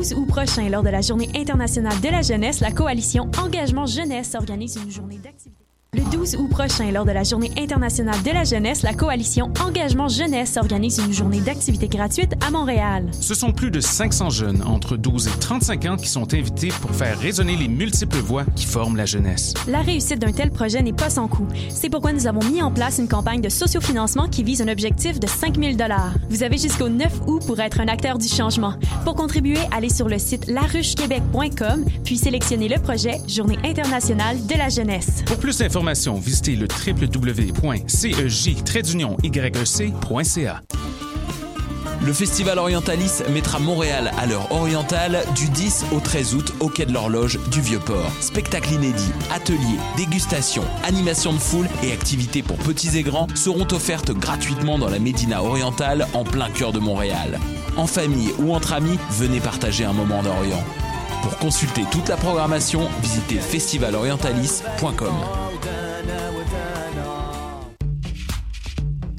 12 août prochain, lors de la Journée internationale de la jeunesse, la coalition Engagement Jeunesse organise une journée d'activité. Le 12 août prochain, lors de la Journée internationale de la jeunesse, la coalition Engagement Jeunesse organise une journée d'activité gratuite à Montréal. Ce sont plus de 500 jeunes entre 12 et 35 ans qui sont invités pour faire résonner les multiples voix qui forment la jeunesse. La réussite d'un tel projet n'est pas sans coût. C'est pourquoi nous avons mis en place une campagne de sociofinancement qui vise un objectif de 5 000 Vous avez jusqu'au 9 août pour être un acteur du changement. Pour contribuer, allez sur le site laruchequebec.com puis sélectionnez le projet Journée internationale de la jeunesse. Pour plus visitez le www.cej-yec.ca. Le Festival Orientalis mettra Montréal à l'heure orientale du 10 au 13 août au Quai de l'Horloge du Vieux-Port. Spectacles inédits, ateliers, dégustations, animations de foule et activités pour petits et grands seront offertes gratuitement dans la Médina orientale en plein cœur de Montréal. En famille ou entre amis, venez partager un moment d'Orient. Pour consulter toute la programmation, visitez festivalorientalis.com.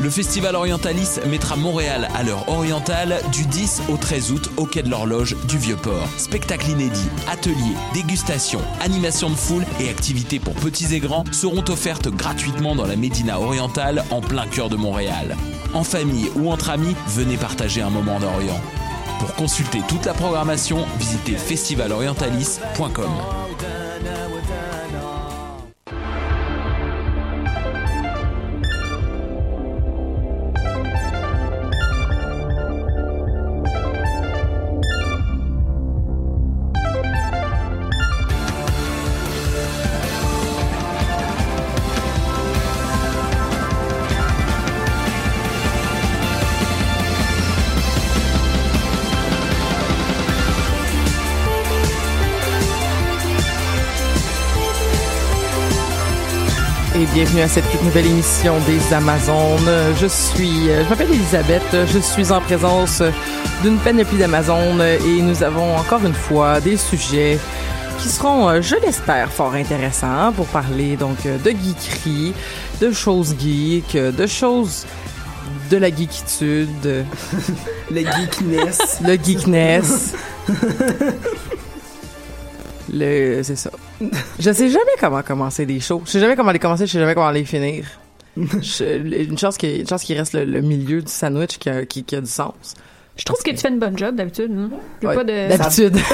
Le Festival Orientalis mettra Montréal à l'heure orientale du 10 au 13 août au Quai de l'Horloge du Vieux-Port. Spectacles inédits, ateliers, dégustations, animations de foule et activités pour petits et grands seront offertes gratuitement dans la Médina orientale en plein cœur de Montréal. En famille ou entre amis, venez partager un moment d'Orient. Pour consulter toute la programmation, visitez festivalorientalis.com. bienvenue à cette toute nouvelle émission des Amazones. Je suis, euh, je m'appelle Elisabeth, je suis en présence d'une panoplie d'Amazones et nous avons encore une fois des sujets qui seront, euh, je l'espère, fort intéressants pour parler donc euh, de geekerie, de choses geeks, de choses de la geekitude. le geekness. le geekness. Le, c'est ça. Je sais jamais comment commencer des shows. Je sais jamais comment les commencer, je sais jamais comment les finir. Je- une chance qu'il une chance qu'il reste le, le milieu du sandwich qui a, qui, qui a du sens. Je trouve que tu fais une bonne job d'habitude. hein. J'ai Ouais, pas de... D'habitude.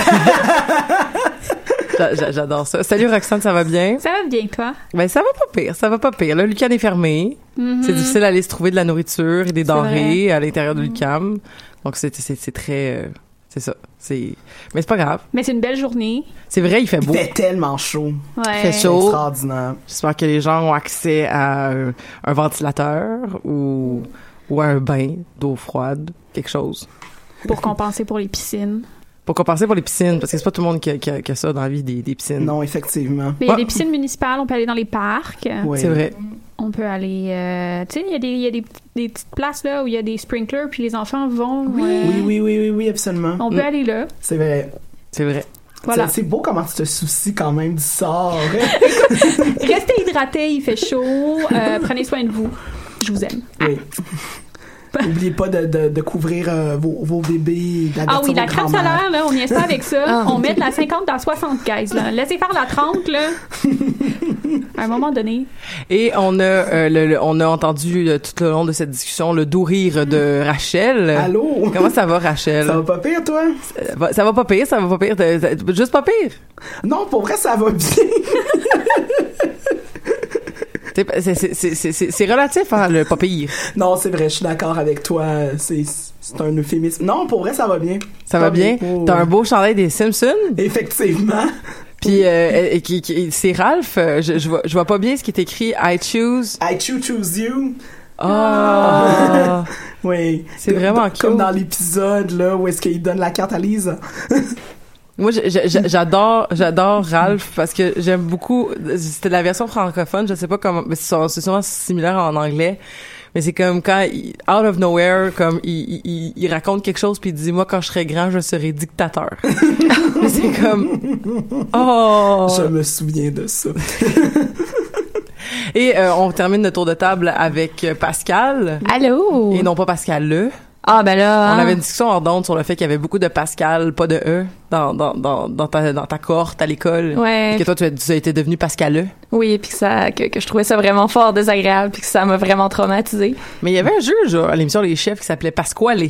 J'a- j'a- J'adore ça. Salut Roxane, ça va bien? Ça va bien, toi? Ben ça va pas pire, ça va pas pire. Là, Lucam est fermé. Mhm. C'est difficile d'aller se trouver de la nourriture et des denrées vrai. à l'intérieur de Lucam. Donc c'est très euh, c'est ça. C'est mais c'est pas grave. Mais c'est une belle journée. C'est vrai, il fait Il beau. fait tellement chaud. Ouais. Il fait chaud. Extraordinaire. J'espère que les gens ont accès à un, un ventilateur ou, ou à un bain d'eau froide, quelque chose. Pour compenser pour les piscines. Pour compenser pour les piscines, parce que c'est pas tout le monde qui a, qui a- qui a ça dans la vie, des, des piscines. Non, effectivement. Mais il y a Ah. des piscines municipales, on peut aller dans les parcs. Oui. C'est vrai. On peut aller... euh, tu sais, il y a, des, il y a des, des petites places là où il y a des sprinklers, puis les enfants vont... euh, Oui, oui, oui, oui, oui, absolument. On peut Mm. aller là. C'est vrai. C'est vrai. Voilà. C'est beau comment tu te soucies quand même du sort. Restez hydratés, il fait chaud. euh, prenez soin de vous. Je vous aime. oui. N'oubliez pas de, de, de couvrir euh, vos, vos bébés. Ah oui, la crème solaire, là, on n'y est pas avec ça. Ah. on met de la 50 dans 60, guys. Là. Laissez faire la 30, là. À un moment donné. Et on a, euh, le- le- on a entendu euh, tout le long de cette discussion le doux rire de Rachel. Allô? Comment ça va, Rachel? Ça va pas pire, toi? Ça va, ça va pas pire, ça va pas pire. Juste pas pire? Non, pour vrai, ça va bien. C'est- c'est- c'est- c'est- C'est c'est- c'est relatif, hein, le pas pire. non, c'est vrai, je suis d'accord avec toi. C'est c'est un euphémisme. Non, pour vrai, ça va bien. Ça va bien? Oh, T'as un beau chandail des Simpsons? Effectivement. Puis euh, et qui, qui- c'est Ralph. euh, Je, je vois, je vois pas bien ce qui est écrit. I choose. I choose choose you. Ah. Oui. C'est Comme- vraiment Comme cute. dans l'épisode, là, où est-ce qu'il donne la carte à Lisa. Moi, j'adore, j'adore Ralph parce que j'aime beaucoup. C'était la version francophone. Je sais pas comment. mais C'est sûrement similaire en anglais. Mais c'est comme quand, il- out of nowhere, comme il, il- il, il raconte quelque chose puis il dit moi quand je serai grand je serai dictateur. C'est comme oh. Je me souviens de ça. Et euh, on termine le tour de table avec euh, Pascal Allô? et non pas Pascal le. Ah, ben là. On hein. avait une discussion hors d'onde sur le fait qu'il y avait beaucoup de Pascal, pas de E, dans, dans, dans, dans, ta, dans ta cohorte à l'école. Ouais. Et que toi, tu, as- été devenu Pascal E. Oui, puis que ça, que, que je trouvais ça vraiment fort désagréable, puis que ça m'a vraiment traumatisé. Mais il y avait un juge à l'émission Les Chefs qui s'appelait Pasquale.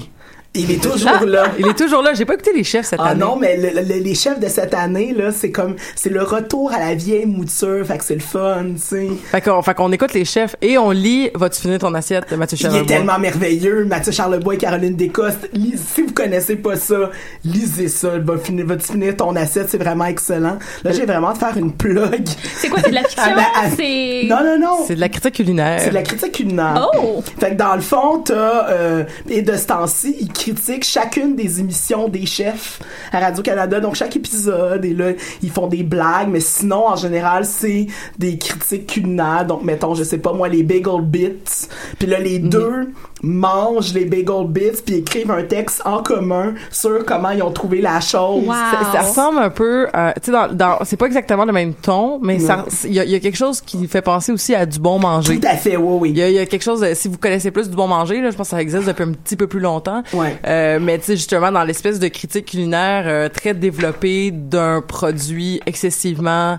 Il est toujours là. Il est toujours là. J'ai pas écouté Les Chefs cette Ah année. non, mais le- le- les chefs de cette année, là, c'est comme, c'est le retour à la vieille mouture, fait que c'est le fun, tu sais. Fait qu'on, fait qu'on écoute Les Chefs et on lit Vas-tu finir ton assiette, Mathieu Il est Charlebois? tellement merveilleux, Mathieu Charlebois et Caroline Descostes. Lisez- si vous connaissez pas ça, lisez ça. Va finir, va finir ton assiette, c'est vraiment excellent. Là, j'ai vraiment de faire une plug. C'est quoi, c'est de la fiction? Ah, ben, ah, c'est. Non, non, non. C'est de la critique culinaire. C'est de la critique culinaire. Oh! Fait que dans le fond, t'as euh, et de ce temps-ci, ils critiquent chacune des émissions des chefs à Radio Canada. Donc chaque épisode et là ils font des blagues, mais sinon en général c'est des critiques culinaires. Donc mettons je sais pas moi les bagel bits. Puis là Mhm. les deux mangent les bagel bits puis écrivent un texte en commun sur comment ils ont trouvé la chose. Wow. Ça, ça ressemble un peu, euh, tu sais, dans, dans, c'est pas exactement le même ton, mais il y a, il y a quelque chose qui fait penser aussi à du bon manger. Tout à fait, oui, oui. Il y, a, il y a quelque chose, de- si vous connaissez plus du bon manger, là, je pense que ça existe depuis un petit peu plus longtemps. Ouais. Euh, mais tu sais, justement, dans l'espèce de critique culinaire euh, très développée d'un produit excessivement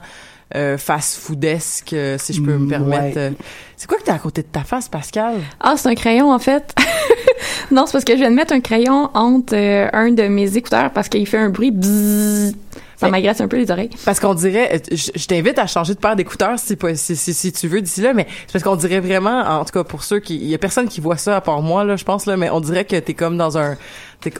euh, fast-foodesque, euh, si je peux me Mm, permettre. ouais. C'est quoi que t'as à côté de ta face, Pascal? Ah, c'est un crayon, en fait. non, c'est parce que je viens de mettre un crayon entre euh, un de mes écouteurs parce qu'il fait un bruit bzzz. Ça m'agrasse un peu les oreilles. Parce qu'on dirait, je, je t'invite à changer de paire d'écouteurs si, si, si, si tu veux d'ici là, mais c'est parce qu'on dirait vraiment, en tout cas pour ceux qui, il y a personne qui voit ça à part moi là, je pense là, mais on dirait que t'es comme dans un,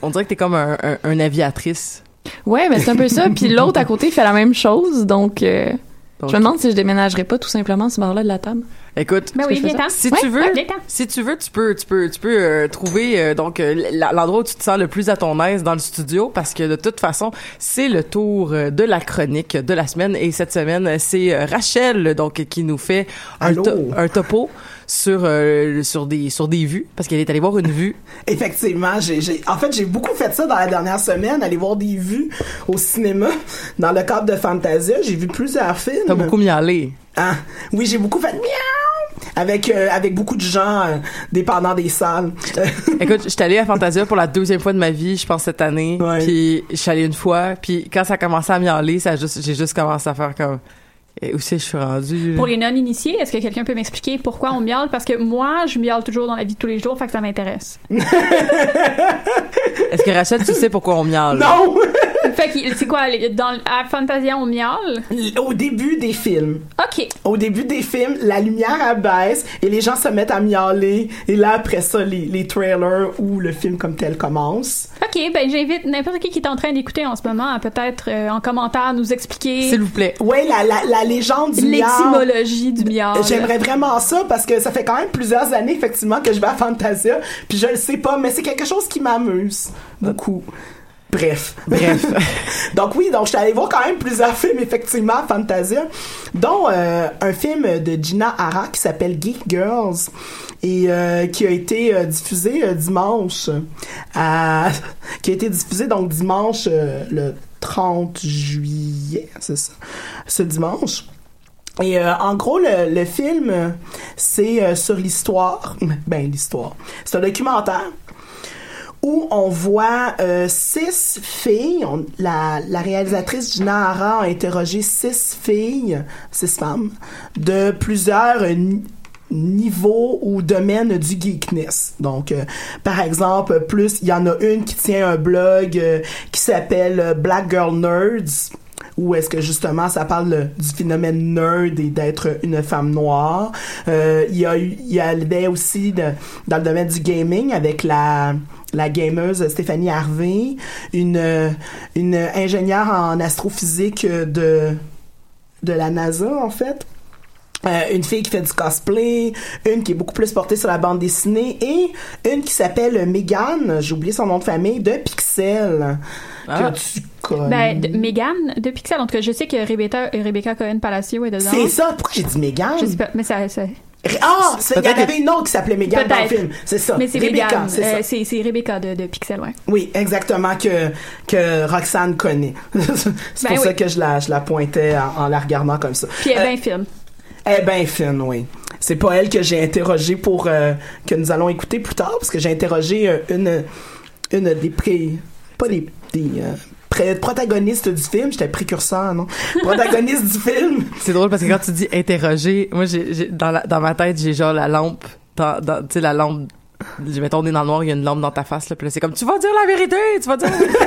on dirait que t'es comme un, un, un aviatrice. Ouais, mais c'est un peu ça. Puis l'autre à côté fait la même chose, donc, euh, Donc, je me demande si je déménagerais pas tout simplement ce bord-là de la table. Écoute, Ben oui, si Ouais, tu veux, ouais, si tu veux, tu peux, tu peux, tu peux euh, trouver euh, donc euh, l'endroit où tu te sens le plus à ton aise dans le studio, parce que de toute façon, c'est le tour de la chronique de la semaine. Et cette semaine, c'est Rachel donc qui nous fait un, to- un topo sur euh, sur des sur des vues parce qu'elle est allée voir une vue. Effectivement, j'ai, en fait, j'ai beaucoup fait ça dans la dernière semaine, aller voir des vues au cinéma. Dans le cadre de Fantasia, j'ai vu plusieurs films. T'as beaucoup miaulé. Ah, oui, j'ai beaucoup fait miaou avec euh, avec beaucoup de gens euh, dépendant des salles. Écoute, je suis allée à Fantasia pour la deuxième fois de ma vie, je pense cette année. Ouais. Puis je suis allée une fois, puis quand ça a commencé à miauler, ça juste j'ai juste commencé à faire comme et où c'est que je suis rendue? là? Pour les non-initiés, est-ce que quelqu'un peut m'expliquer pourquoi on miaule? Parce que moi, je miaule toujours dans la vie de tous les jours, fait que ça m'intéresse. Est-ce que Rachel, tu sais pourquoi on miaule? non, fait que c'est quoi, dans, à Fantasia, on miaule? au début des films. OK. Au début des films, la lumière abaisse et les gens se mettent à miauler. Et là, après ça, les, les trailers ou le film comme tel commence. OK, ben j'invite n'importe qui qui est en train d'écouter en ce moment à peut-être euh, en commentaire nous expliquer S'il vous plaît. Ouais, la, la, la légende du l'étymologie du miaule. J'aimerais vraiment ça parce que ça fait quand même plusieurs années effectivement que je vais à Fantasia puis je le sais pas mais c'est quelque chose qui m'amuse beaucoup. Bref. Bref. donc oui, donc je suis allée voir quand même plusieurs films, effectivement, Fantasia, dont euh, un film de Gina Hara qui s'appelle Geek Girls et euh, qui a été euh, diffusé euh, dimanche à, qui a été diffusé donc dimanche euh, le 30 juillet, c'est ça, ce dimanche. Et euh, en gros, le, film, c'est euh, sur l'histoire. Ben, l'histoire. C'est un documentaire où on voit euh, six filles. La, la réalisatrice Gina Hara a interrogé six filles, six femmes, de plusieurs ni- niveaux ou domaines du geekness. Donc, euh, par exemple, plus, il y en a une qui tient un blog euh, qui s'appelle euh, Black Girl Nerds où est-ce que justement ça parle du phénomène nerd et d'être une femme noire. Il y a il y aussi dans le domaine du gaming avec la la gameuse Stéphanie Harvey, une une ingénieure en astrophysique de de la NASA en fait. Euh, une fille qui fait du cosplay, une qui est beaucoup plus portée sur la bande dessinée et une qui s'appelle Megan, j'ai oublié son nom de famille, de Pixel, Ah. que tu connais. Ben, de- Megan de Pixel. En tout cas, je sais que Rebecca, Rebecca Cohen Palacio est dedans. C'est ça, pourquoi j'ai dit Megan? Je sais pas, mais ça, ça- Ah, il y en avait une autre qui s'appelait Megan dans le film. C'est ça. mais c'est Rebecca, Megan. c'est ça. Euh, c'est c'est Rebecca de, de Pixel, ouais. Oui, exactement, que, que Roxane connaît. c'est Ben pour oui. ça que je la, je la pointais en, en la regardant comme ça. Puis elle Euh, est bien film. Est bien fine, oui. C'est pas elle que j'ai interrogé pour euh, que nous allons écouter plus tard, parce que j'ai interrogé euh, une, une des pré... pas des... des euh, pré- protagonistes du film, j'étais précurseur, non? Protagoniste du film. C'est drôle parce que quand tu dis interroger, moi, j'ai, dans, la- dans ma tête, j'ai genre la lampe, dans, dans- tu sais, la lampe, mettons, on est dans le noir, il y a une lampe dans ta face, là, puis là, c'est comme, tu vas dire la vérité, tu vas dire la vérité.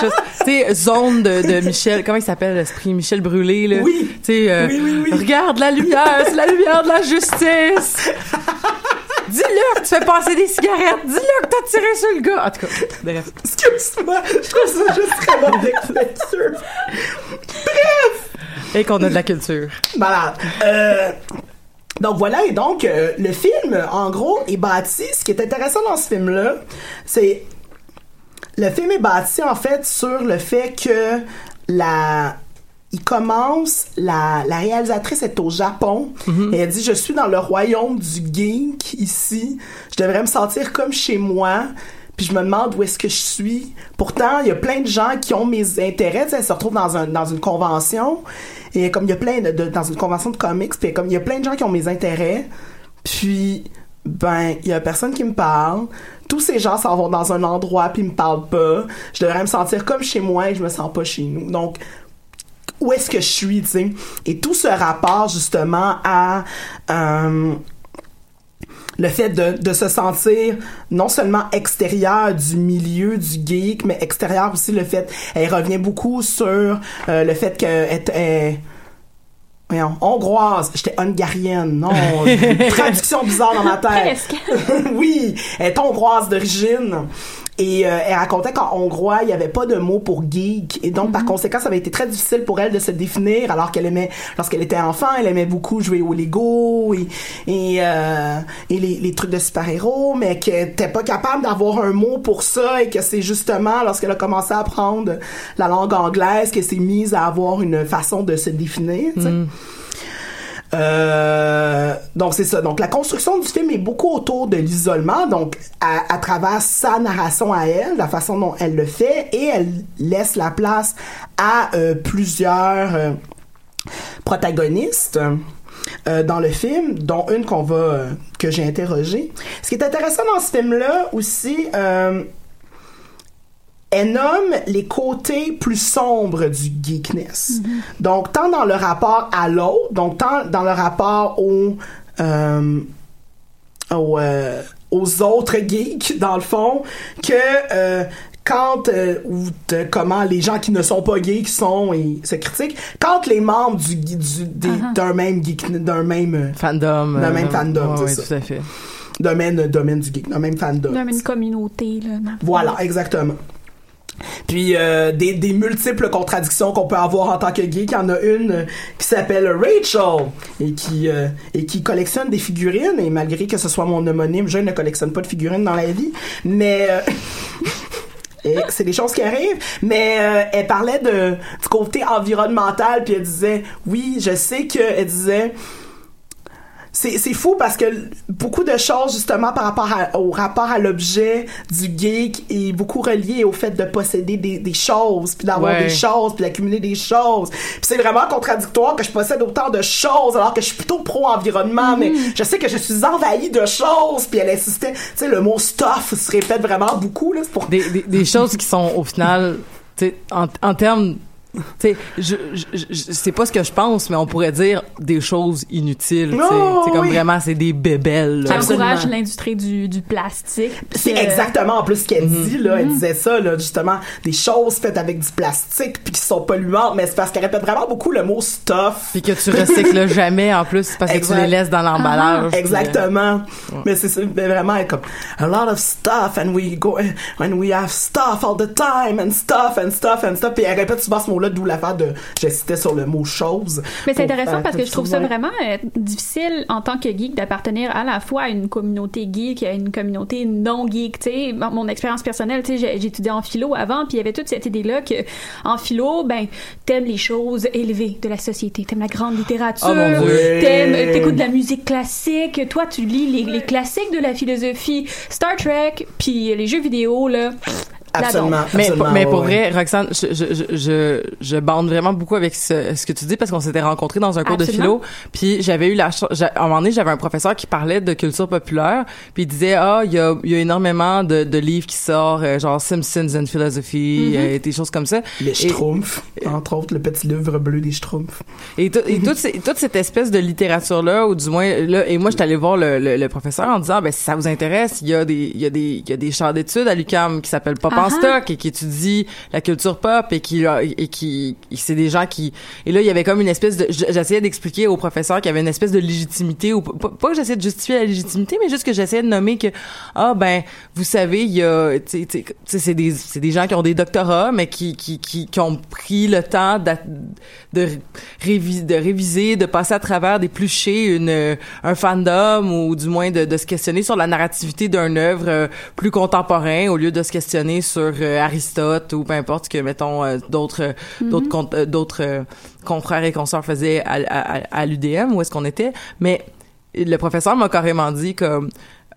Tu sais, zone de, de Michel, comment il s'appelle, l'esprit? Michel Brûlé, là? Oui. Tu sais, euh, Oui, oui, oui. regarde la lumière, c'est la lumière de la justice. Dis-le que tu fais passer des cigarettes. Dis-le que t'as tiré sur le gars. En tout cas, bref. Excuse-moi, je trouve ça juste très bonne lecture. Et qu'on a de la culture. Malade. Euh, donc voilà, et donc euh, le film, en gros, est bâti. Ce qui est intéressant dans ce film-là, c'est le film est bâti en fait sur le fait que la il commence, la, la réalisatrice est au Japon et elle dit je suis dans le royaume du geek ici, je devrais me sentir comme chez moi. Puis je me demande où est-ce que je suis. Pourtant, il y a plein de gens qui ont mes intérêts. Elle se retrouve dans, un, dans une convention. Et comme il y a plein de, de- dans une convention de comics, puis comme il y a plein de gens qui ont mes intérêts. Puis, ben, il y a personne qui me parle. Tous ces gens s'en vont dans un endroit puis ils me parlent pas. Je devrais me sentir comme chez moi et je me sens pas chez nous. Donc, où est-ce que je suis, tu sais? Et tout ce rapport, justement, à... euh, le fait de, se sentir non seulement extérieur du milieu du geek, mais extérieur aussi le fait, elle revient beaucoup sur euh, le fait qu'elle voyons, hongroise, j'étais hungarienne, non, traduction bizarre dans ma tête. Presque. oui, elle est hongroise d'origine. Et euh, elle racontait qu'en hongrois, il n'y avait pas de mot pour geek. Et donc, par conséquent, ça avait été très difficile pour elle de se définir, alors qu'elle aimait, lorsqu'elle était enfant, elle aimait beaucoup jouer au Lego et, et, euh, et les, les trucs de super-héros, mais qu'elle n'était pas capable d'avoir un mot pour ça et que c'est justement lorsqu'elle a commencé à apprendre la langue anglaise qu'elle s'est mise à avoir une façon de se définir, sais. Euh, donc c'est ça. Donc la construction du film est beaucoup autour de l'isolement, donc à, travers sa narration à elle, la façon dont elle le fait, et elle laisse la place à euh, plusieurs euh, protagonistes. dans le film, dont une qu'on va que j'ai interrogée. Ce qui est intéressant dans ce film-là aussi, elle nomme les côtés plus sombres du geekness. Donc, tant dans le rapport à l'autre, donc tant dans le rapport au, euh, au, euh, aux autres geeks, dans le fond, que euh, quand euh, ou de- comment les gens qui ne sont pas geeks sont et se critiquent, quand les membres du, du des- d'un même geek, d'un même Fandom. Le même euh, fandom, ouais, c'est ouais, ça. tout à fait. domaine domaine du geek, d'un même fandom. Dans une communauté, là. Voilà, exactement. Puis euh, des, multiples contradictions qu'on peut avoir en tant que geek, il y en a une euh, qui s'appelle Rachel et qui euh, et qui collectionne des figurines et malgré que ce soit mon homonyme, je ne collectionne pas de figurines dans la vie, mais c'est des choses qui arrivent. Mais elle parlait de du côté environnemental, puis elle disait, oui, je sais que elle disait c'est c'est fou parce que beaucoup de choses justement par rapport à- au rapport à l'objet du geek est beaucoup relié au fait de posséder des, des choses puis d'avoir Ouais. des choses puis d'accumuler des choses. Puis c'est vraiment contradictoire que je possède autant de choses alors que je suis plutôt pro environnement mais je sais que je suis envahie de choses puis elle insistait. Tu sais le mot stuff se répète vraiment beaucoup là c'est pour des, des, des choses qui sont au final, tu sais, en, en termes, sais, je, je, je- c'est pas ce que je pense, mais on pourrait dire des choses inutiles. sais. Oh, c'est comme oui. vraiment, c'est des bébelles. là. Ça encourage l'industrie du, du plastique. C'est Euh, exactement en plus ce qu'elle Mhm. dit là, elle disait ça là justement des choses faites avec du plastique puis qui sont polluantes mais c'est parce qu'elle répète vraiment beaucoup le mot stuff. Puis que tu recycles jamais en plus parce que tu les laisses dans l'emballage. euh, Exactement. Mais c'est vraiment comme a lot of stuff and we go and we have stuff all the time and stuff and stuff and stuff puis elle répète souvent ce mot là d'où l'affaire de je citais sur le mot chose. Mais c'est intéressant faire parce que je trouve ça ouais. vraiment euh, difficile en tant que geek d'appartenir à la fois à une communauté geek et à une communauté non geek. Tu sais, mon, mon expérience personnelle, tu sais, j'ai- j'ai étudié en philo avant, puis il y avait toute cette idée-là que en philo, ben, t'aimes les choses élevées de la société, t'aimes la grande littérature, Oh, t'aimes, euh, t'écoutes de la musique classique, toi tu lis les, les classiques de la philosophie, Star Trek, puis les jeux vidéo là. Absolument. Mais, absolument, pour, mais pour ouais. vrai, Roxane, je, je, je, je, je bande vraiment beaucoup avec ce, ce que tu dis parce qu'on s'était rencontrés dans un cours Absolument. de philo. Puis j'avais eu la chance, à un moment donné, j'avais un professeur qui parlait de culture populaire. Puis il disait, ah, il y a, il y a énormément de, de livres qui sortent, euh, genre Simpsons and Philosophy, Mm-hmm. euh, des choses comme ça. Les Et- Schtroumpfs, entre autres le petit livre bleu des Schtroumpfs. Et, tout- et toute, ces- toute cette espèce de littérature-là, ou du moins, là, et moi, je suis allée voir le, le, le professeur en disant, ben, si ça vous intéresse, il y a des, il y a des, il y a des champs d'études à l'UQAM qui s'appellent Pop Ah stock et qui étudient la culture pop et qui, et qui, c'est des gens qui, et là, il y avait comme une espèce de, j'essayais d'expliquer au professeur qu'il y avait une espèce de légitimité, ou pas, que j'essayais de justifier la légitimité, mais juste que j'essayais de nommer que, ah, ben, vous savez, il y a, c'est des, c'est des gens qui ont des doctorats, mais qui, qui, qui, qui ont pris le temps de, réviser, de réviser, de passer à travers, d'éplucher une, euh, un fandom ou du moins de, de se questionner sur la narrativité d'une œuvre euh, plus contemporain au lieu de se questionner sur euh, Aristote ou peu importe que, mettons, euh, d'autres, euh, euh, d'autres confrères et consoeurs faisaient à, à, à, à l'UDM, où est-ce qu'on était. Mais le professeur m'a carrément dit comme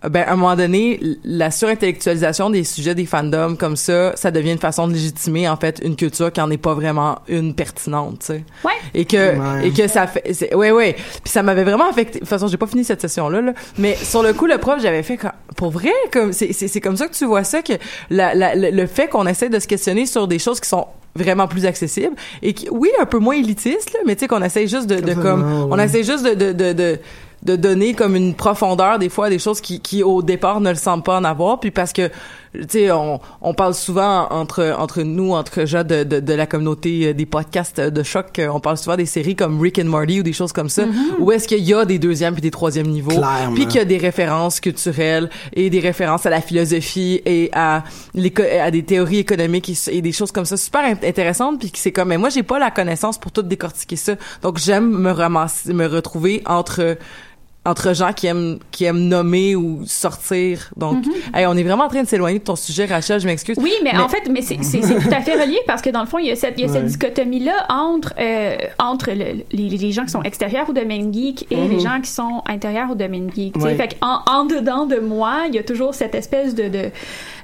ben à un moment donné la surintellectualisation des sujets des fandoms comme ça ça devient une façon de légitimer en fait une culture qui en est pas vraiment une pertinente tu sais. Ouais. et que Ouais. et que ça fait c'est- ouais ouais. Puis ça m'avait vraiment affecté. De toute façon j'ai pas fini cette session là, là mais sur le coup le prof j'avais fait comme- pour vrai comme c'est c'est c'est comme ça que tu vois ça que la, la- le, le fait qu'on essaie de se questionner sur des choses qui sont vraiment plus accessibles et qui oui un peu moins élitistes là mais tu sais qu'on essaie juste de, de comme on essaie juste de de, de, de de donner comme une profondeur des fois à des choses qui, qui au départ ne le semblent pas en avoir. Puis parce que tu sais on, on parle souvent entre entre nous entre gens de, de, de la communauté euh, des podcasts de choc. Euh, on parle souvent des séries comme Rick and Morty ou des choses comme ça où est-ce qu'il y a des deuxième puis des troisième niveaux Clairement. puis qu'il y a des références culturelles et des références à la philosophie et à à des théories économiques et, et des choses comme ça super int- intéressantes puis que c'est comme mais moi j'ai pas la connaissance pour tout décortiquer ça. Donc j'aime me ramasser me retrouver entre entre gens qui aiment qui aiment nommer ou sortir donc hey, on est vraiment en train de s'éloigner de ton sujet Rachel je m'excuse Oui, mais, Mais- en fait, mais c'est tout à fait relié parce que dans le fond, il y a cette, il y a cette Ouais. dichotomie-là entre, euh, entre le- les, les gens qui sont extérieurs au domaine geek et les gens qui sont intérieurs au domaine geek. tu sais. Ouais. Fait qu'en en dedans de moi, il y a toujours cette espèce de, de,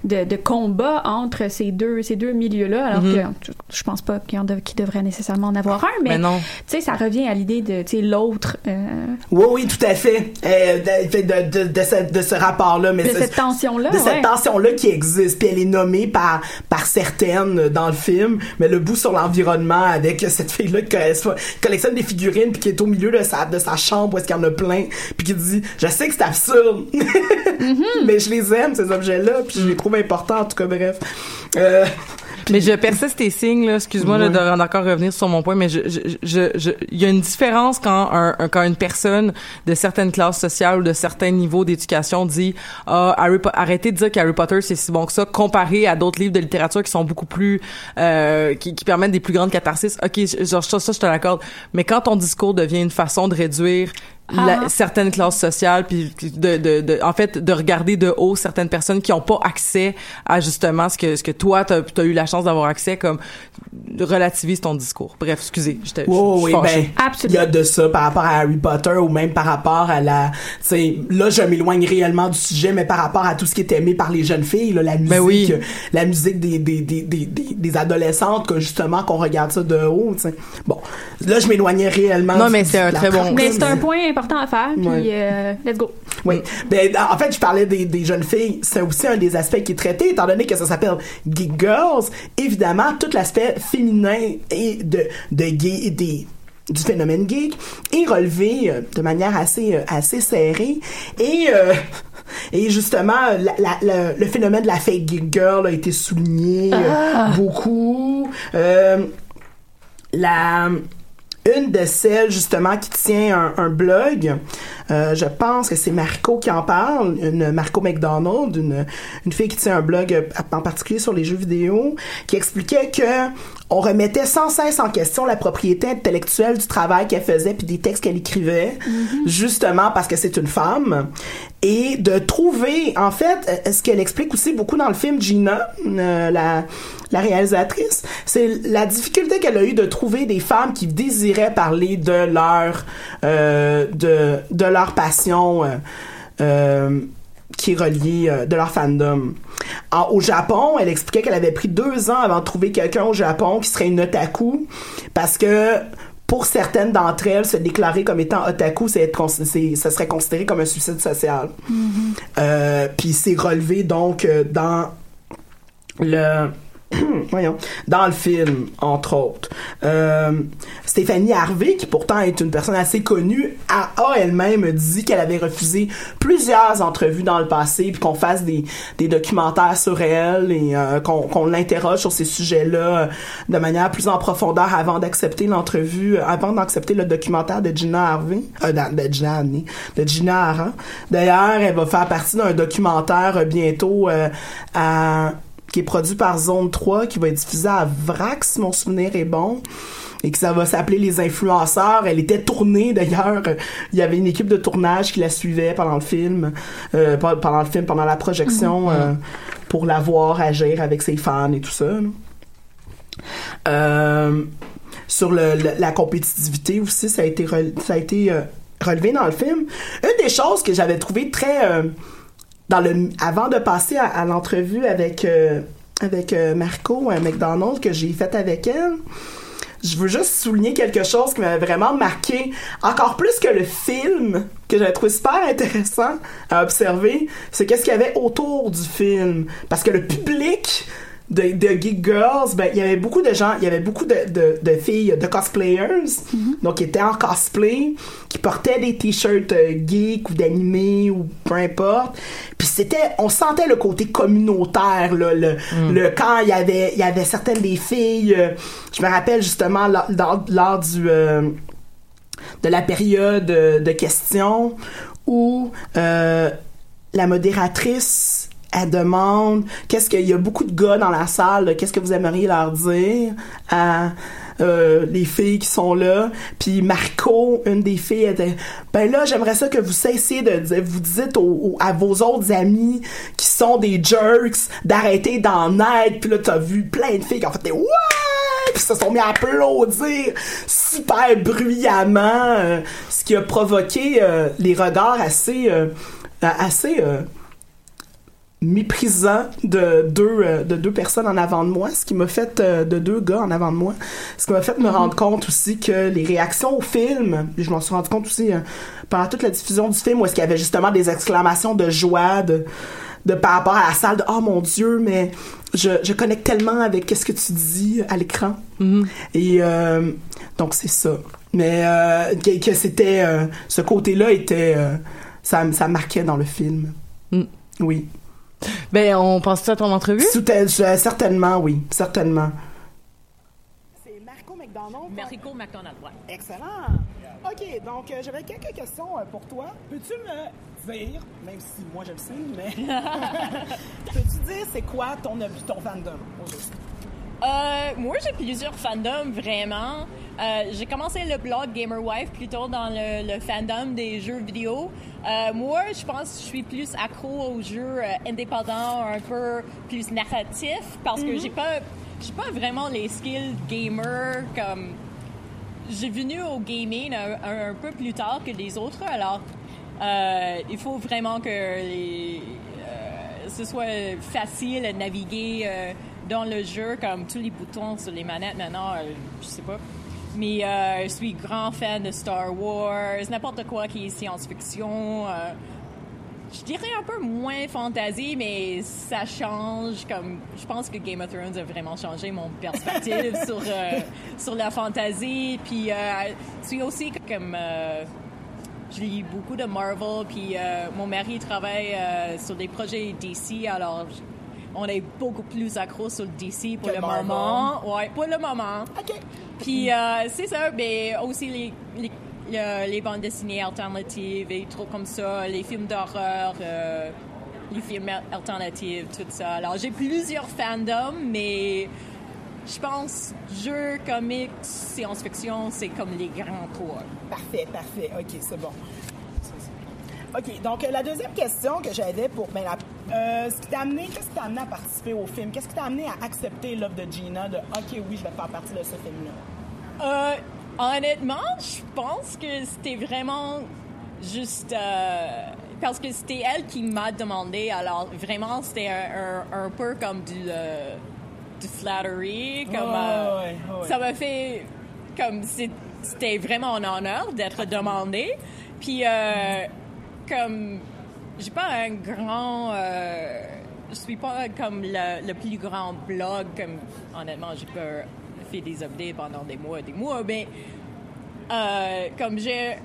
de, de combat entre ces deux, ces deux milieux-là, alors que je pense pas qu'il devrait nécessairement en avoir un, mais, mais non tu sais, ça revient à l'idée de tu sais, l'autre, euh, Oui, oui, tout à fait. Euh, de, de, de, de ce, de ce rapport-là. Mais de c'est- cette tension-là. de cette tension-là qui existe. Puis elle est nommée par, par certaines dans le film, mais le bout sur l'environnement avec cette fille-là qui co- collectionne des figurines puis qui est au milieu de sa, de sa chambre où est-ce qu'il y en a plein puis qui dit « Je sais que c'est absurde, Mm-hmm. mais je les aime, ces objets-là, puis je les trouve importants, en tout cas, bref. Euh, Mais je persiste tes signes, Excuse-moi Ouais. de encore revenir sur mon point, mais je, je, je, je- il y a une différence quand un, un- quand une personne de certaines classes sociales ou de certains niveaux d'éducation dit ah Harry Po- arrêtez de dire qu'Harry Potter c'est si bon que ça comparé à d'autres livres de littérature qui sont beaucoup plus euh, qui, qui permettent des plus grandes catharsis. Ok, genre ça, ça je te l'accorde. Mais quand ton discours devient une façon de réduire la- Ah. certaines classes sociales puis de, de, de en fait de regarder de haut certaines personnes qui ont pas accès à justement ce que ce que toi t'as as eu la chance d'avoir accès comme relativise ton discours bref excusez Oui, je- je oui, suis ben, il y Absolument. a de ça par rapport à Harry Potter ou même par rapport à la, tu sais, là, je m'éloigne réellement du sujet, mais par rapport à tout ce qui est aimé par les jeunes filles, là, la musique, Ben oui. euh, la musique des, des, des, des, des, des adolescentes, que justement, qu'on regarde ça de haut, tu sais. Bon. Là, je m'éloignais réellement Non, mais c'est un très bon- Mais c'est un point important à faire, puis Ouais. euh, let's go. Oui. Ben, en fait, je parlais des, des jeunes filles. C'est aussi un des aspects qui est traité, étant donné que ça s'appelle Geek Girls. Évidemment, tout l'aspect féminin et de, de gay des du phénomène geek est relevé euh, de manière assez euh, assez serrée et et justement la- la- la- le phénomène de la fake geek girl a été souligné euh, beaucoup la une de celles justement qui tient un, un blog, euh, je pense que c'est Marco qui en parle, une Marco McDonald, une, une fille qui tient un blog euh, en particulier sur les jeux vidéo, qui expliquait que on remettait sans cesse en question la propriété intellectuelle du travail qu'elle faisait puis des textes qu'elle écrivait, justement parce que c'est une femme, et de trouver, en fait, euh, ce qu'elle explique aussi beaucoup dans le film Gina, euh, la, réalisatrice, c'est la difficulté qu'elle a eu de trouver des femmes qui désiraient parler de leur euh, de, de leur passion qui est reliée de leur fandom. Au Japon, elle expliquait qu'elle avait pris deux ans avant de trouver quelqu'un au Japon qui serait une otaku parce que pour certaines d'entre elles, se déclarer comme étant otaku, c'est être ça serait considéré comme un suicide social. Euh, Puis c'est relevé donc euh, dans le voyons. Dans le film entre autres. Euh, Stéphanie Harvey qui pourtant est une personne assez connue a, elle-même dit qu'elle avait refusé plusieurs entrevues dans le passé puis qu'on fasse des, des documentaires sur elle et euh, qu'on l'interroge sur ces sujets-là euh, de manière plus en profondeur avant d'accepter l'entrevue avant d'accepter le documentaire de Gina Harvey de, Gina de Gina d'ailleurs elle va faire partie d'un documentaire bientôt à qui est produit par Zone 3, qui va être diffusé à Vrac, si mon souvenir est bon. Et que ça va s'appeler Les Influenceurs. Elle était tournée, d'ailleurs. Il y avait une équipe de tournage qui la suivait pendant le film, euh, pendant le film, pendant la projection, euh, pour la voir agir avec ses fans et tout ça. Euh, sur le, le- la compétitivité aussi, ça a été, rel- ça a été relevé dans le film. Une des choses que j'avais trouvé très... dans le avant de passer à, l'entrevue avec euh, avec euh, Marco euh, McDonald que j'ai faite avec elle je veux juste souligner quelque chose qui m'avait vraiment marqué encore plus que le film que j'avais trouvé super intéressant à observer c'est qu'est-ce qu'il y avait autour du film. Parce que le public de, de Geek Girls, ben, il y avait beaucoup de gens, il y avait beaucoup de, de, de filles, de cosplayers, donc qui étaient en cosplay, qui portaient des t-shirts euh, geek ou d'animé ou peu importe. Puis c'était, on sentait le côté communautaire, là, le, le quand il y avait, il y avait certaines des filles, euh, je me rappelle justement lors, lors, lors du, euh, de la période euh, de questions où la modératrice elle demande qu'est-ce qu'il y a beaucoup de gars dans la salle qu'est-ce que vous aimeriez leur dire à euh, les filles qui sont là? Puis Marco une des filles était ben là j'aimerais ça que vous cessiez de dire vous dites à vos autres amis qui sont des jerks d'arrêter d'en être. Puis là t'as vu plein de filles qui ont fait des ouais puis se sont mis à applaudir super bruyamment, euh, ce qui a provoqué euh, les regards assez, assez méprisants de deux, euh, de deux personnes en avant de moi, ce qui m'a fait, euh, de deux gars en avant de moi, ce qui m'a fait me rendre compte aussi que les réactions au film, et je m'en suis rendu compte aussi euh, pendant toute la diffusion du film, où est-ce qu'il y avait justement des exclamations de joie, de, de par rapport à la salle de oh mon dieu mais je, je connecte tellement avec qu'est-ce que tu dis à l'écran. Et euh, donc c'est ça. Mais euh, que, que c'était euh, ce côté là était ça ça marquait dans le film. Mm. oui ben on pense à ton entrevue? Tout est- je- certainement oui certainement c'est Marco McDonald Marico McDonald, ouais. Excellent. OK, donc euh, j'avais quelques questions euh, pour toi. Peux-tu me dire, même si moi je le sais, mais peux-tu dire c'est quoi ton, ton fandom aujourd'hui? Euh, moi, j'ai plusieurs fandoms, vraiment. Euh, j'ai commencé le blog Gamerwife plutôt dans le, le fandom des jeux vidéo. Euh, moi, je pense que je suis plus accro aux jeux euh, indépendants, un peu plus narratifs, parce que j'ai pas, j'ai pas vraiment les skills gamer comme. J'ai venu au gaming un, un- un peu plus tard que les autres, alors il faut vraiment que les, ce soit facile à naviguer dans le jeu, comme tous les boutons sur les manettes maintenant, je sais pas. Mais euh, je suis grand fan de Star Wars, n'importe quoi qui est science-fiction. euh, je dirais un peu moins fantasy, mais ça change. Comme je pense que Game of Thrones a vraiment changé mon perspective sur euh, sur la fantasy. Puis je suis aussi comme je lis beaucoup de Marvel. Puis mon mari travaille sur des projets DC, alors on est beaucoup plus accro sur le DC pour Que le Marvel. moment. Ouais, pour le moment. OK. Puis euh, c'est ça, mais aussi les, les, le- les bandes dessinées alternatives et trop comme ça, les films d'horreur, euh, les films alternatifs, tout ça. Alors j'ai plusieurs fandoms, mais je pense jeux, comics, science-fiction, c'est comme les grands trois. Parfait, parfait. OK, c'est bon. OK, donc euh, la deuxième question que j'avais pour... Ben, la- euh, ce qui t'a amené, qu'est-ce qui t'a amené à participer au film? Qu'est-ce qui t'a amené à accepter l'offre de Gina de « OK, oui, je vais faire partie de ce film-là? Euh, honnêtement, je pense que c'était vraiment juste euh, parce que c'était elle qui m'a demandé. Alors vraiment, c'était un, un- un peu comme du du flattery, comme euh, ça m'a fait comme c'était vraiment un honneur d'être demandé. Puis euh, comme j'ai pas un grand euh, je suis pas comme le, le plus grand blog comme honnêtement j'ai pas fait des updates pendant des mois et des mois mais euh, comme j'ai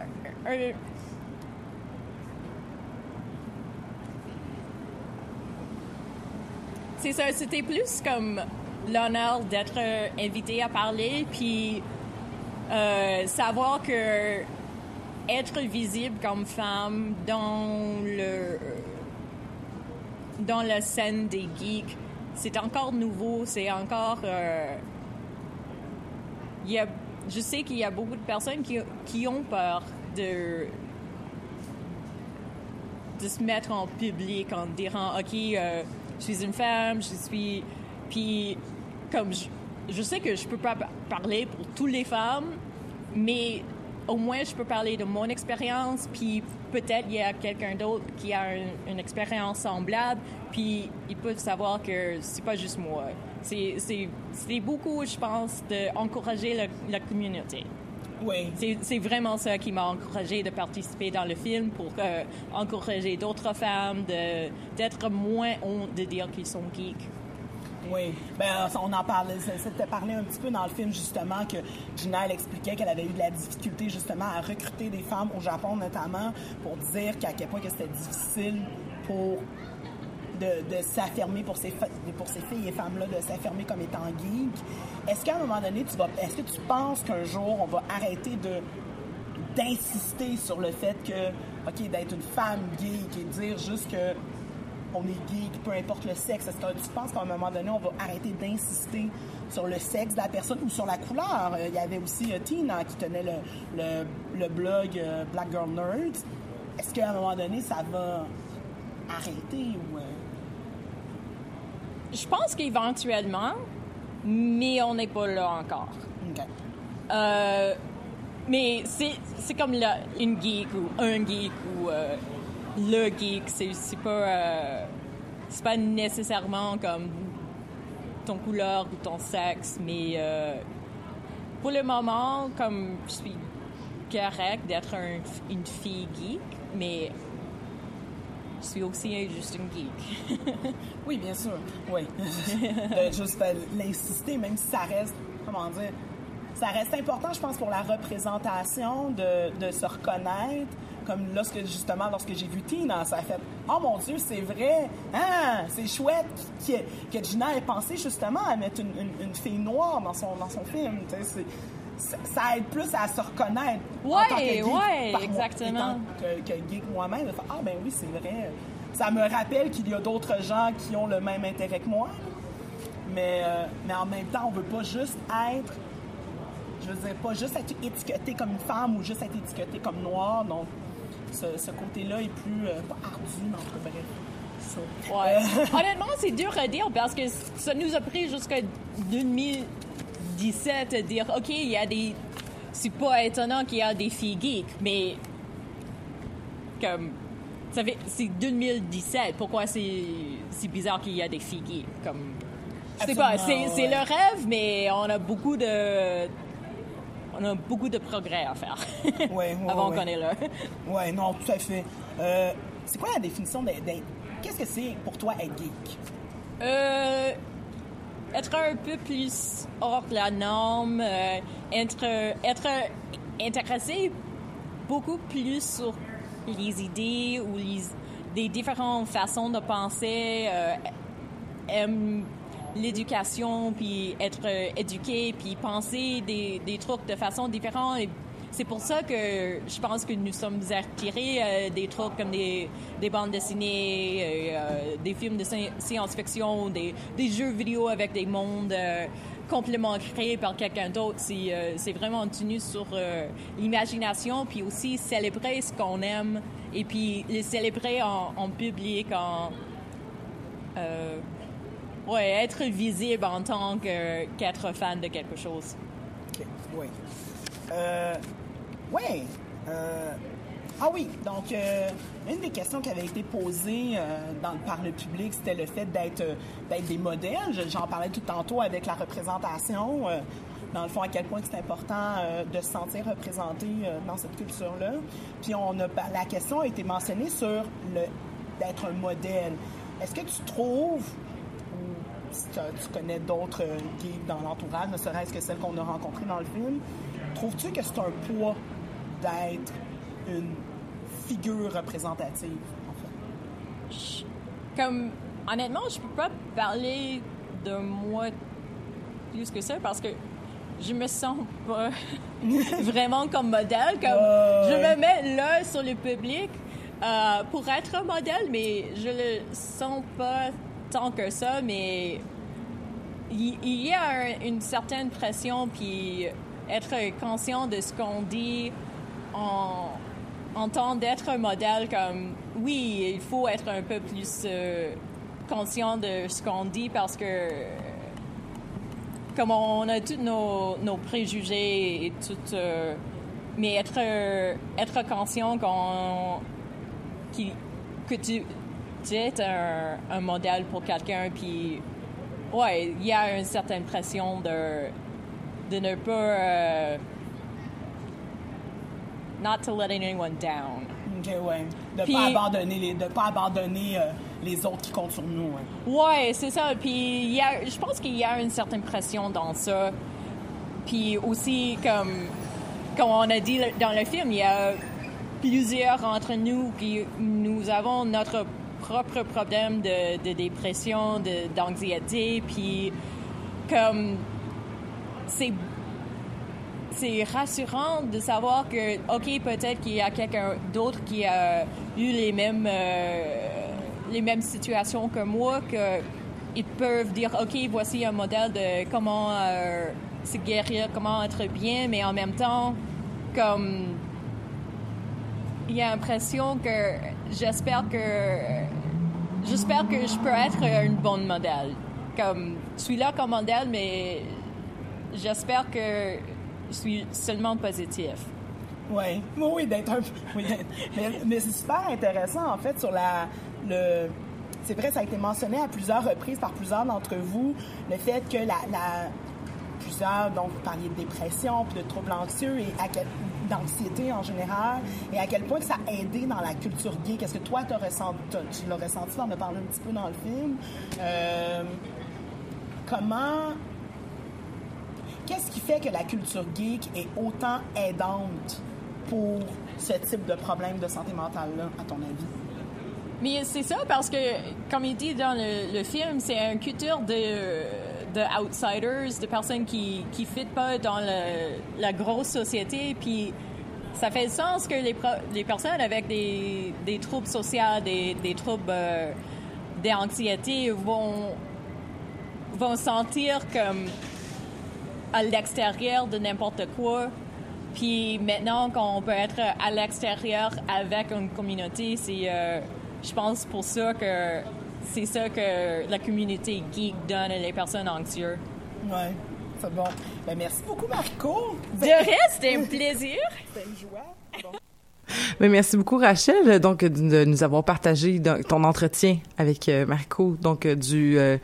c'est ça c'était plus comme l'honneur d'être invité à parler puis euh, savoir que être visible comme femme dans le dans la scène des geeks, c'est encore nouveau, c'est encore euh, y a je sais qu'il y a beaucoup de personnes qui, qui ont peur de de se mettre en public en disant ok euh, je suis une femme je suis puis comme je, je sais que je peux pas pa- parler pour toutes les femmes mais au moins je peux parler de mon expérience puis peut-être il y a quelqu'un d'autre qui a une, une expérience semblable puis ils peuvent savoir que c'est pas juste moi c'est beaucoup je pense d'encourager la, la communauté Oui. c'est vraiment ça qui m'a encouragé de participer dans le film pour euh, encourager d'autres femmes d'être moins honte de dire qu'ils sont geeks. Oui, ben on en parlait, c'était parlé un petit peu dans le film justement que Gina elle expliquait qu'elle avait eu de la difficulté justement à recruter des femmes au Japon notamment pour dire qu'à quel point que c'était difficile pour de, s'affirmer pour ces pour ces filles et femmes là de s'affirmer comme étant geek. Est-ce qu'à un moment donné tu vas est-ce que tu penses qu'un jour on va arrêter de d'insister sur le fait que ok d'être une femme geek et dire juste que on est geek, peu importe le sexe. Est-ce que tu penses qu'à un moment donné, on va arrêter d'insister sur le sexe de la personne ou sur la couleur? Euh, Il y avait aussi euh, Tina qui tenait le, le, le blog euh, Black Girl Nerds. Est-ce qu'à un moment donné, ça va arrêter ou... Je pense qu'éventuellement, mais on n'est pas là encore. OK. Euh, mais c'est c'est comme la, une geek ou un geek ou euh, le geek, c'est pas euh, c'est pas nécessairement comme ton couleur ou ton sexe, mais euh, pour le moment, comme je suis correct d'être un- une fille geek, mais je suis aussi juste une geek. Oui, bien sûr. Oui. juste l'insister, même si ça reste, comment dire, ça reste important, je pense, pour la représentation de se reconnaître. Comme lorsque, justement, lorsque j'ai vu Tina, ça a fait Oh mon Dieu, c'est vrai! Ah, c'est chouette qui- que Gina ait pensé justement à mettre une, une- une fille noire dans son, dans son film. Ça, ça aide plus à se reconnaître. que par moi- exactement. que, que geek moi-même, de faire, ah ben oui, c'est vrai. Ça me rappelle qu'il y a d'autres gens qui ont le même intérêt que moi. Mais, euh, mais en même temps, on veut pas juste être je veux dire, pas juste être étiquetée comme une femme ou juste être étiquetée comme noire. Donc, ce, ce côté-là est plus euh, pas ardu, mais entre bref. Ça. Ouais. Euh, Honnêtement, c'est dur à dire parce que ça nous a pris jusqu'à 2017 à dire, OK, il y a des... C'est pas étonnant qu'il y a des filles geeks, mais comme... Ça fait... C'est 2017. Pourquoi c'est c'est bizarre qu'il y a des filles geeks? Comme... Je sais pas, c'est ouais. le rêve, mais on a beaucoup de... On a beaucoup de progrès à faire Ouais, ouais, avant ouais. qu'on est là. Ouais, non, tout à fait. Euh, c'est quoi la définition d'être. Qu'est-ce que c'est pour toi être geek? Euh, être un peu plus hors de la norme, euh, être, être intéressé beaucoup plus sur les idées ou les, des différentes façons de penser, euh, l'éducation, puis être euh, éduqué, puis penser des, des trucs de façon différente. C'est pour ça que je pense que nous sommes attirés euh, des trucs comme des, des bandes dessinées, euh, euh, des films de sci- science-fiction, des, des jeux vidéo avec des mondes euh, créés par quelqu'un d'autre. C'est vraiment tenu sur l'imagination, puis aussi célébrer ce qu'on aime, et puis le célébrer en, en public, en... ouais, être visible en tant que- qu'être fan de quelque chose. Ok, oui. Euh. Euh, ah oui, donc euh, une des questions qui avait été posée par le public, c'était le fait d'être des modèles. Je- J'en parlais tout tantôt avec la représentation. dans le fond, à quel point c'est important de se sentir représenté dans cette culture-là. Puis on a la question a été mentionnée sur le d'être un modèle. Est-ce que tu trouves tu connais d'autres euh, geeks dans l'entourage, ne serait-ce que celles qu'on a rencontrées dans le film, trouves-tu que c'est un poids d'être une figure représentative, en fait? Comme, honnêtement, je peux pas parler de moi plus que ça parce que je me sens pas vraiment comme modèle. Comme, je me mets là sur le public euh, pour être un modèle, mais je le sens pas tant que ça, mais il, y a un- une certaine pression, puis être conscient de ce qu'on dit en, en tant d'être un modèle, comme oui, il faut être un peu plus euh, conscient de ce qu'on dit parce que comme on a tous nos, préjugés et tout, euh, mais être être conscient qu'on que tu, tu es un, un modèle pour quelqu'un, puis ouais, il y a une certaine pression de de ne pas euh, not to let anyone down. OK, ouais. De Puis- pas abandonner les, de pas abandonner euh, les autres qui comptent sur nous. hein. Ouais, c'est ça. Puis il y a, je pense qu'il y a une certaine pression dans ça. Puis aussi, comme, comme on a dit dans le film, il y a plusieurs entre nous qui nous avons notre propre problème de, de dépression, d'anxiété. Puis comme c'est c'est rassurant de savoir que, OK, peut-être qu'il y a quelqu'un d'autre qui a eu les mêmes, euh, les mêmes situations que moi, que ils peuvent dire, OK, voici un modèle de comment euh, se guérir, comment être bien, mais en même temps, comme, il y a l'impression que j'espère que, j'espère que je peux être une bonne modèle. Comme, je suis là comme modèle, mais j'espère que je suis seulement positif. Oui, oui, d'être un oui, mais c'est super intéressant, en fait, sur la. le C'est vrai, ça a été mentionné à plusieurs reprises par plusieurs d'entre vous, le fait que la. la plusieurs, donc, vous parliez de dépression, puis de troubles anxieux, et d'anxiété en général, et à quel point ça a aidé dans la culture gay. Qu'est-ce que toi, ressenti, tu l'as ressenti, t'en as parlé un petit peu dans le film? Euh, comment Qu'est-ce qui fait que la culture geek est autant aidante pour ce type de problème de santé mentale-là, à ton avis? Mais c'est ça parce que, comme il dit dans le, le film, c'est une culture de, de outsiders, de personnes qui qui fit pas dans le, la grosse société. Puis ça fait sens que les, les personnes avec des, des troubles sociaux, des, des troubles euh, d'anxiété vont vont sentir comme à l'extérieur de n'importe quoi. Puis maintenant qu'on peut être à l'extérieur avec une communauté, c'est, euh, je pense, pour ça que c'est ça que la communauté geek donne à les personnes anxieuses. Ouais, c'est bon. Ben, merci beaucoup, Marco. De reste, c'était un plaisir. C'était une joie. Bon. Mais merci beaucoup Rachel donc de nous avoir partagé ton entretien avec euh, Marco donc euh, du euh,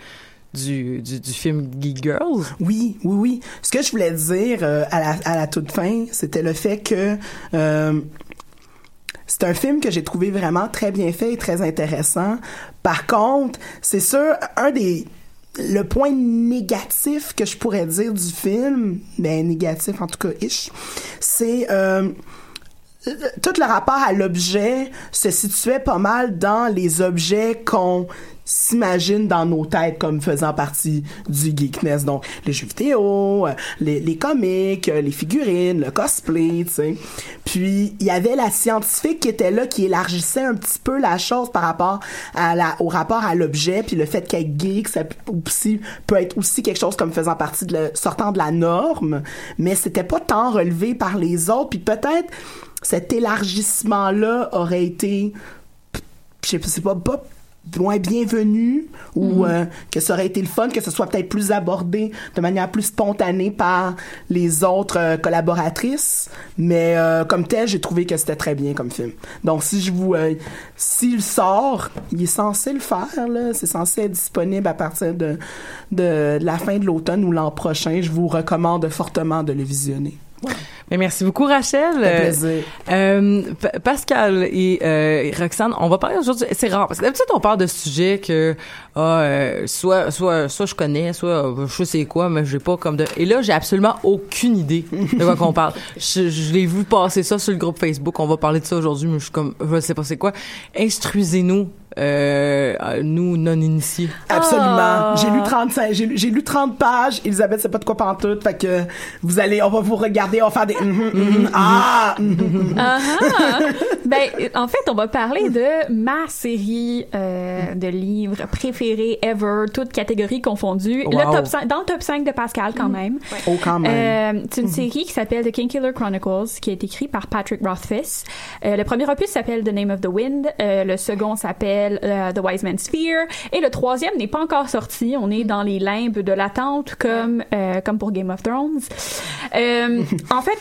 du, du, du, film Geek Girls. Oui, oui, oui. Ce que je voulais dire euh, à, la, à la toute fin, c'était le fait que euh, c'est un film que j'ai trouvé vraiment très bien fait et très intéressant. Par contre, c'est sûr, un des le point négatif que je pourrais dire du film, ben négatif en tout cas, ish, c'est euh, tout le rapport à l'objet se situait pas mal dans les objets qu'on s'imagine dans nos têtes comme faisant partie du geekness. Donc, les jeux vidéo, euh, les, les comics, euh, les figurines, le cosplay, tu sais. Puis, il y avait la scientifique qui était là, qui élargissait un petit peu la chose par rapport à la, au rapport à l'objet, puis le fait qu'être geek, ça aussi, peut être aussi quelque chose comme faisant partie de sortant de la norme, mais c'était pas tant relevé par les autres, puis peut-être cet élargissement-là aurait été, je sais pas, pas moins bienvenu ou Mhm. euh, que ça aurait été le fun que ce soit peut-être plus abordé de manière plus spontanée par les autres euh, collaboratrices. Mais euh, comme tel j'ai trouvé que c'était très bien comme film. Donc si je vous s'il sort il est censé le faire là. C'est censé être disponible à partir de, de, de la fin de l'automne ou l'an prochain. Je vous recommande fortement de le visionner Mais merci beaucoup Rachel. Plaisir. Euh, Pa- Pascal et euh, Roxane, on va parler aujourd'hui. C'est rare parce que d'habitude on parle de sujets que ah, euh, soit soit soit je connais, soit euh, je sais quoi, mais j'ai pas comme de. Et là j'ai absolument aucune idée de quoi qu'on parle. Je, je l'ai vu passer ça sur le groupe Facebook. On va parler de ça aujourd'hui, mais je suis comme je sais pas c'est quoi. Instruisez-nous. Euh, nous non initiés. Absolument. Ah. J'ai lu 35, j'ai lu, j'ai lu 30 pages. Elisabeth, c'est pas de quoi pantoute. Fait que vous allez, on va vous regarder, on va faire des, ah. Ah ah! ben, en fait, on va parler de ma série euh, de livres préférés ever, toutes catégories confondues. Wow. Le top 5, dans le top 5 de Pascal, quand même. Oh, quand même. Euh, c'est une série qui s'appelle The Kingkiller Chronicles, qui été écrite par Patrick Rothfuss. Euh, le premier opus s'appelle The Name of the Wind. Euh, le second s'appelle euh, The Wise Man's Fear. Et le troisième n'est pas encore sorti. On est dans les limbes de l'attente, comme, euh, comme pour Game of Thrones. Euh, en fait,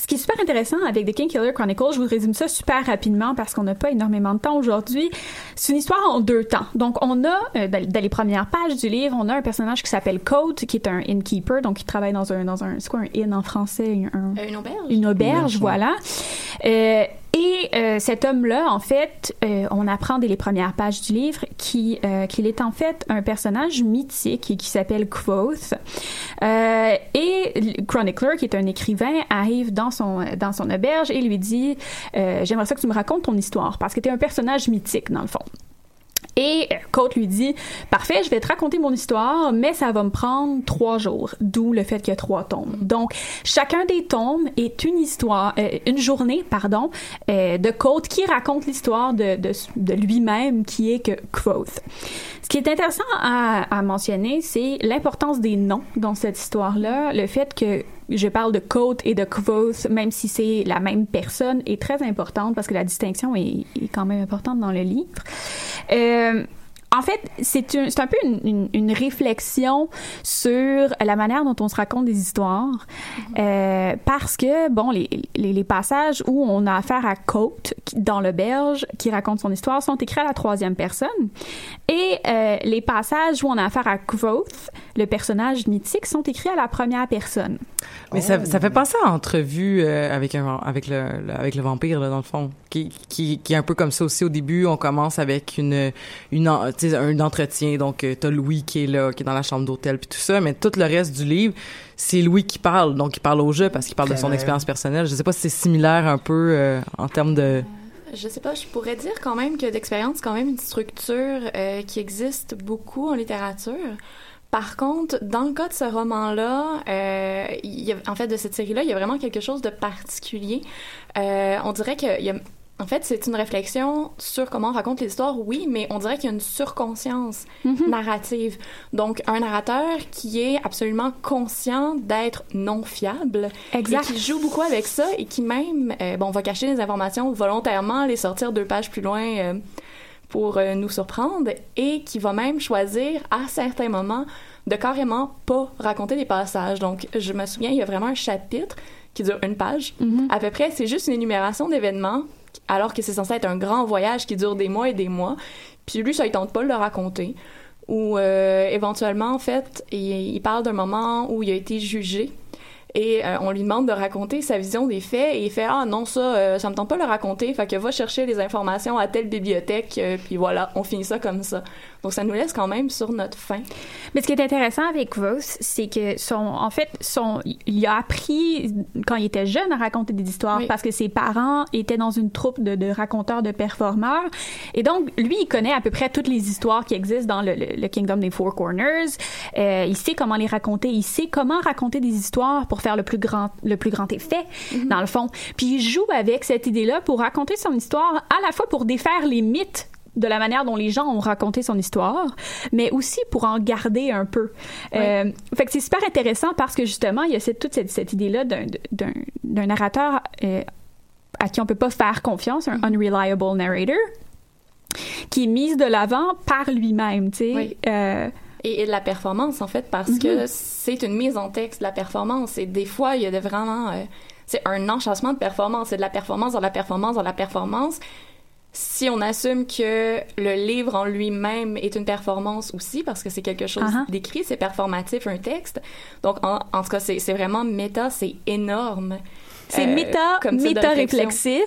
ce qui est super intéressant avec The King Killer Chronicles, je vous résume ça super rapidement parce qu'on n'a pas énormément de temps aujourd'hui. C'est une histoire en deux temps. Donc, on a, euh, dans, les premières pages du livre, on a un personnage qui s'appelle Coat, qui est un innkeeper, donc il travaille dans un, dans un, c'est quoi un inn en français? Un, Euh, une auberge? une auberge, voilà. Euh, et euh, cet homme-là, en fait, euh, on apprend dès les premières pages du livre qui, euh, qu'il est en fait un personnage mythique qui s'appelle Quoth. Euh, et Chronicler, qui est un écrivain, arrive dans son dans son auberge et lui dit euh, J'aimerais ça que tu me racontes ton histoire parce que tu es un personnage mythique dans le fond. Et euh, Cote lui dit Parfait, je vais te raconter mon histoire, mais ça va me prendre trois jours. D'où le fait qu'il y a trois tomes. Donc, chacun des tomes est une histoire, euh, une journée, pardon, euh, de Cote qui raconte l'histoire de, de, de lui-même, qui est que Quoth. Qui est intéressant à, à mentionner, c'est l'importance des noms dans cette histoire-là. Le fait que je parle de Cote et de Quoth, même si c'est la même personne, est très importante parce que la distinction est, est quand même importante dans le livre. Euh, en fait, c'est un, un peu une, une, une réflexion sur la manière dont on se raconte des histoires. Euh, parce que, bon, les, les, les passages où on a affaire à Cote, dans l'auberge, qui raconte son histoire, sont écrits à la troisième personne. Et euh, les passages où on a affaire à Quoth, le personnage mythique, sont écrits à la première personne. Mais ça, ça fait penser à entrevue euh, avec un avec le, le- avec le vampire là dans le fond qui, qui qui est un peu comme ça aussi au début. On commence avec une une un entretien. Donc euh, t'as Louis qui est là qui est dans la chambre d'hôtel puis tout ça. Mais tout le reste du livre c'est Louis qui parle. Donc il parle au jeu parce qu'il parle de son expérience personnelle. Je sais pas si c'est similaire un peu euh, en termes de Je sais pas, je pourrais dire quand même que d'expérience, c'est quand même une structure euh, qui existe beaucoup en littérature. Par contre, dans le cas de ce roman-là, euh, y a- en fait, de cette série-là, il y a vraiment quelque chose de particulier. Euh, on dirait qu'il y a en fait, c'est une réflexion sur comment on raconte l'histoire, oui, mais on dirait qu'il y a une surconscience narrative. Donc, un narrateur qui est absolument conscient d'être non fiable. Exact. Et qui joue beaucoup avec ça et qui même, euh, bon, va cacher des informations volontairement, les sortir deux pages plus loin euh, pour euh, nous surprendre et qui va même choisir à certains moments de carrément pas raconter des passages. Donc, je me souviens, il y a vraiment un chapitre qui dure une page. À peu près, c'est juste une énumération d'événements, alors que c'est censé être un grand voyage qui dure des mois et des mois. Puis lui, ça, il tente pas de le raconter. Ou euh, éventuellement, en fait, il, il parle d'un moment où il a été jugé. Et euh, on lui demande de raconter sa vision des faits et il fait ah non ça euh, ça me tente pas de le raconter. Fait que va chercher les informations à telle bibliothèque euh, puis voilà on finit ça comme ça donc ça nous laisse quand même sur notre fin Mais ce qui est intéressant avec Voss, c'est que son, en fait, son, il a appris quand il était jeune à raconter des histoires Oui. parce que ses parents étaient dans une troupe de, de raconteurs, de performeurs. Et donc, lui, il connaît à peu près toutes les histoires qui existent dans le, le- le Kingdom des Four Corners. Euh, il sait comment les raconter. Il sait comment raconter des histoires pour faire le plus grand, le plus grand effet, dans le fond. Puis il joue avec cette idée-là pour raconter son histoire, à la fois pour défaire les mythes de la manière dont les gens ont raconté son histoire, mais aussi pour en garder un peu. Euh, fait que c'est super intéressant parce que justement, il y a cette, toute cette, cette idée-là d'un, narrateur euh, à qui on peut pas faire confiance, un unreliable narrator, qui est mise de l'avant par lui-même, tu sais. Oui. Euh, et, et de la performance en fait parce que c'est une mise en texte de la performance et des fois il y a de vraiment c'est un enchâssement de performance c'est de la performance dans la performance dans la performance si on assume que le livre en lui-même est une performance aussi parce que c'est quelque chose Uh-huh. d'écrit c'est performatif un texte donc en, en tout cas c'est vraiment méta c'est énorme c'est Euh, méta, méta-réflexif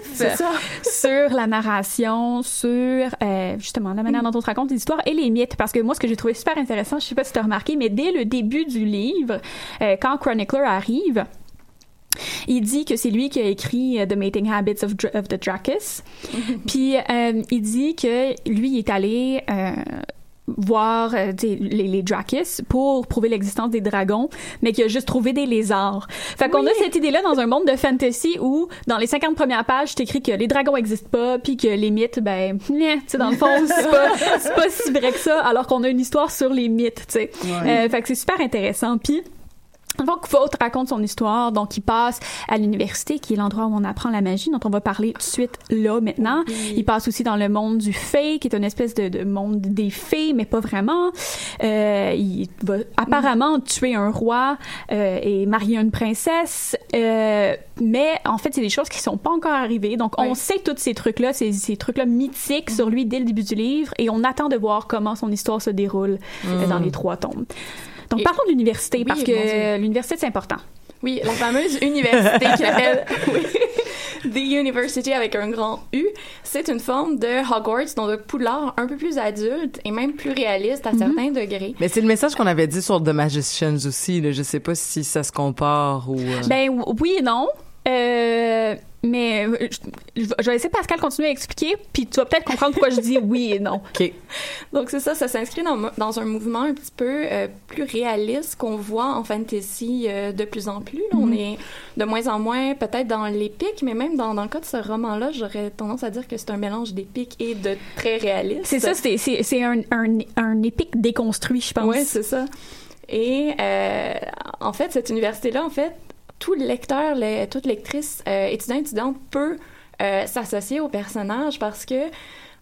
sur la narration, sur euh, justement la manière dont on se raconte les histoires et les mythes. Parce que moi, ce que j'ai trouvé super intéressant, je sais pas si tu as remarqué, mais dès le début du livre, euh, quand Chronicler arrive, il dit que c'est lui qui a écrit euh, The Mating Habits of, the Dracus. Puis euh, il dit que lui il est allé euh, voir euh, les, les Dracus pour prouver l'existence des dragons, mais qu'il a juste trouvé des lézards. Fait qu'on a cette idée-là dans un monde de fantasy où, dans les 50 premières pages, c'est écrit que les dragons existent pas, puis que les mythes, ben, tu sais, dans le fond, c'est pas, pas si vrai que ça, alors qu'on a une histoire sur les mythes, tu sais. Euh, fait que c'est super intéressant. Puis donc, Faute raconte son histoire. Donc, il passe à l'université, qui est l'endroit où on apprend la magie, dont on va parler tout de suite là, maintenant. Il passe aussi dans le monde du fée, qui est une espèce de, de monde des fées, mais pas vraiment. Euh, il va apparemment tuer un roi euh, et marier une princesse. Euh, mais en fait, c'est des choses qui sont pas encore arrivées. Donc, on sait tous ces trucs-là, ces, ces trucs-là mythiques sur lui dès le début du livre, et on attend de voir comment son histoire se déroule euh, dans les trois tomes. Donc, Et- parlons de l'université, Oui, parce que l'université, c'est important. Oui, la fameuse université qui s'appelle oui, The University avec un grand U. C'est une forme de Hogwarts, donc de Poudlard un peu plus adulte et même plus réaliste à certains degrés. Mais c'est le message qu'on avait dit sur The Magicians aussi. Là. Je sais pas si ça se compare ou. euh, Ben oui et non. Euh, mais euh, je, je vais laisser Pascal continuer à expliquer, puis tu vas peut-être comprendre pourquoi je dis oui et non. OK. Donc c'est ça, ça s'inscrit dans, dans un mouvement un petit peu euh, plus réaliste qu'on voit en fantasy euh, de plus en plus. Là, On est de moins en moins peut-être dans l'épique, mais même dans, dans le cas de ce roman-là, j'aurais tendance à dire que c'est un mélange d'épique et de très réaliste. C'est ça, c'est un, un, un épique déconstruit, je pense. Oui, c'est ça. Et euh, en fait, cette université-là, en fait, tout lecteur, le- toute lectrice, euh, étudiant, étudiante peut euh, s'associer au personnage parce que,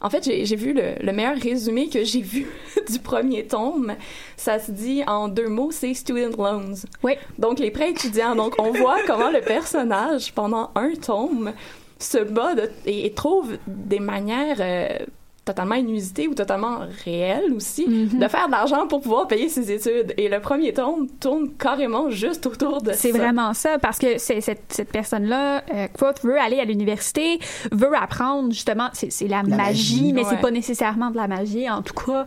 en fait, j'ai vu le, le meilleur résumé que j'ai vu du premier tome. Ça se dit en deux mots, c'est student loans. Oui. Donc, les prêts étudiants. Donc, on voit comment le personnage, pendant un tome, se bat de- et, et trouve des manières euh, totalement inusitées ou totalement réelles aussi Mhm. de faire de l'argent pour pouvoir payer ses études. Et le premier tome tourne carrément juste autour de C'est ça. vraiment ça, parce que c'est cette, cette personne-là, euh, Quoth, veut aller à l'université, veut apprendre justement, c'est, c'est la, magie, magie, mais ouais. c'est pas nécessairement de la magie en tout cas.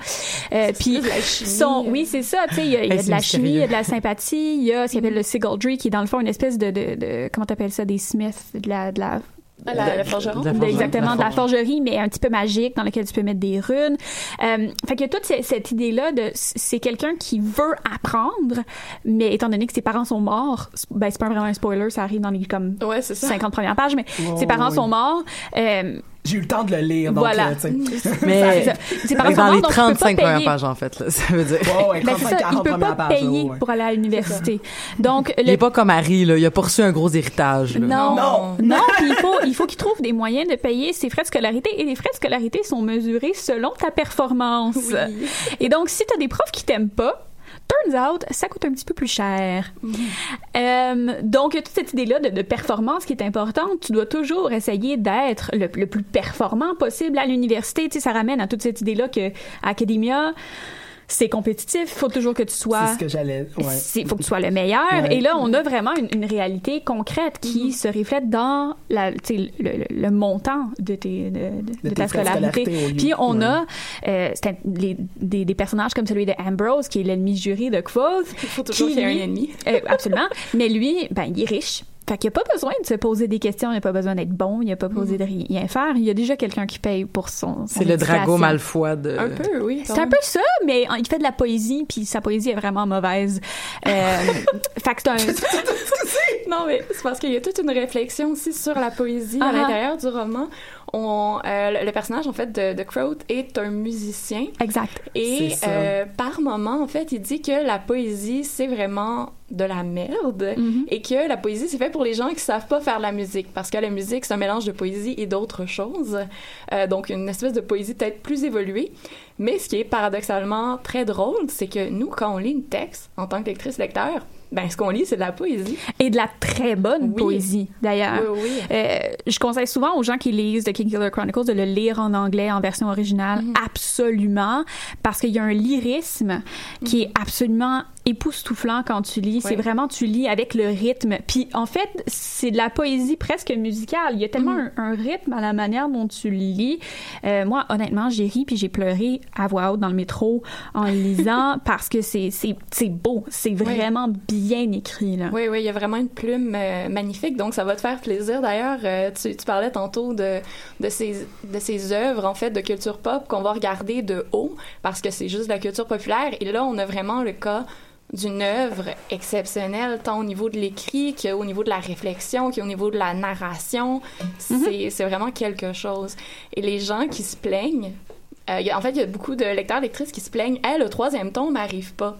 Euh, puis plus de la chimie, son, euh. oui, c'est ça, tu sais, il y a, y de c'est la chimie, il y a de la sympathie, il y a ce qu'il appelle le Sigildry, qui est dans le fond une espèce de, de, de comment t'appelles ça, des Smiths, de la, de la Ah, la, la forgeron. de la de- forgerie. exactement, de la forgerie, mais un petit peu magique, dans lequel tu peux mettre des runes. Euh, fait que toute cette, cette idée-là de c'est quelqu'un qui veut apprendre, mais étant donné que ses parents sont morts, ben c'est pas vraiment un spoiler, ça arrive dans les comme Ouais, c'est ça. 50 premières pages, mais Oh, ses parents oui. sont morts. euh, j'ai eu le temps de le lire. Donc, Voilà. euh. Mais, C'est ça. C'est par mais dans exemple, les donc, tu peux pas 35 premières payer. pages, en fait, là, ça veut dire. Ouais, ouais, Ben, c'est 35, ça, il 40 peut pas pages, payer ouais. pour aller à l'université. Donc, Il le est pas comme Harry, là. Il a pas reçu un gros héritage, là. Non, Non. non, puis il faut, il faut qu'il trouve des moyens de payer ses frais de scolarité et les frais de scolarité sont mesurés selon ta performance. Et donc, si tu as des profs qui t'aiment pas, turns out, ça coûte un petit peu plus cher. Euh, donc, toute cette idée-là de, de performance qui est importante, tu dois toujours essayer d'être le, le plus performant possible à l'université. Tu sais, ça ramène à toute cette idée-là que Academia, c'est compétitif, il faut toujours que tu sois C'est ce que j'allais. Ouais. il faut que tu sois le meilleur. Ouais. Et là, on a vraiment une, une réalité concrète qui se reflète dans la, le, le- le montant de, tes, de, de- De de tes ta scolarité. scolarité Puis on ouais. a euh, les- des, des personnages comme celui de Ambrose, qui est l'ennemi juré de Quoth. Il faut toujours qui, qu'il y ait un ennemi. euh, absolument. Mais lui, ben, il est riche. Fait qu'il n'y a pas besoin de se poser des questions, il n'y a pas besoin d'être bon, il n'y a pas besoin de rien faire. Il y a déjà quelqu'un qui paye pour son. son C'est le. Drago Malfoy de... Un peu, oui. C'est un peu ça, mais il fait de la poésie, puis sa poésie est vraiment mauvaise. Euh, fait que c'est un... Non, mais c'est parce qu'il y a toute une réflexion aussi sur la poésie à Ah l'intérieur du roman. On, euh, le, personnage, en fait, de, de Croat est un musicien. Exact. Et euh, par moment, en fait, il dit que la poésie, c'est vraiment de la merde Mhm. et que la poésie, c'est fait pour les gens qui savent pas faire de la musique parce que la musique, c'est un mélange de poésie et d'autres choses. Euh, donc, une espèce de poésie peut-être plus évoluée. Mais ce qui est paradoxalement très drôle, c'est que nous, quand on lit une texte, en tant que lectrice-lecteur, ben, ce qu'on lit, c'est de la poésie. Et de la très bonne Oui. poésie, d'ailleurs. Oui, oui. Euh, je conseille souvent aux gens qui lisent The King Killer Chronicles de le lire en anglais en version originale, Mhm. absolument, parce qu'il y a un lyrisme qui est absolument époustouflant quand tu lis. C'est vraiment, tu lis avec le rythme. Puis en fait, c'est de la poésie presque musicale. Il y a tellement Mhm. un, un rythme à la manière dont tu lis. Euh, moi, honnêtement, j'ai ri puis j'ai pleuré à voix haute dans le métro en lisant parce que c'est beau. C'est vraiment bien écrit là. Oui, oui, il y a vraiment une plume euh, magnifique, donc ça va te faire plaisir. D'ailleurs, euh, tu, tu parlais tantôt de, de, ces, de ces œuvres, en fait, de culture pop qu'on va regarder de haut, parce que c'est juste de la culture populaire. Et là, on a vraiment le cas d'une œuvre exceptionnelle, tant au niveau de l'écrit qu'au niveau de la réflexion, qu'au niveau de la narration. C'est c'est vraiment quelque chose. Et les gens qui se plaignent, euh, il y a- en fait, il y a beaucoup de lecteurs, lectrices qui se plaignent, hey, le troisième tome m'arrive pas.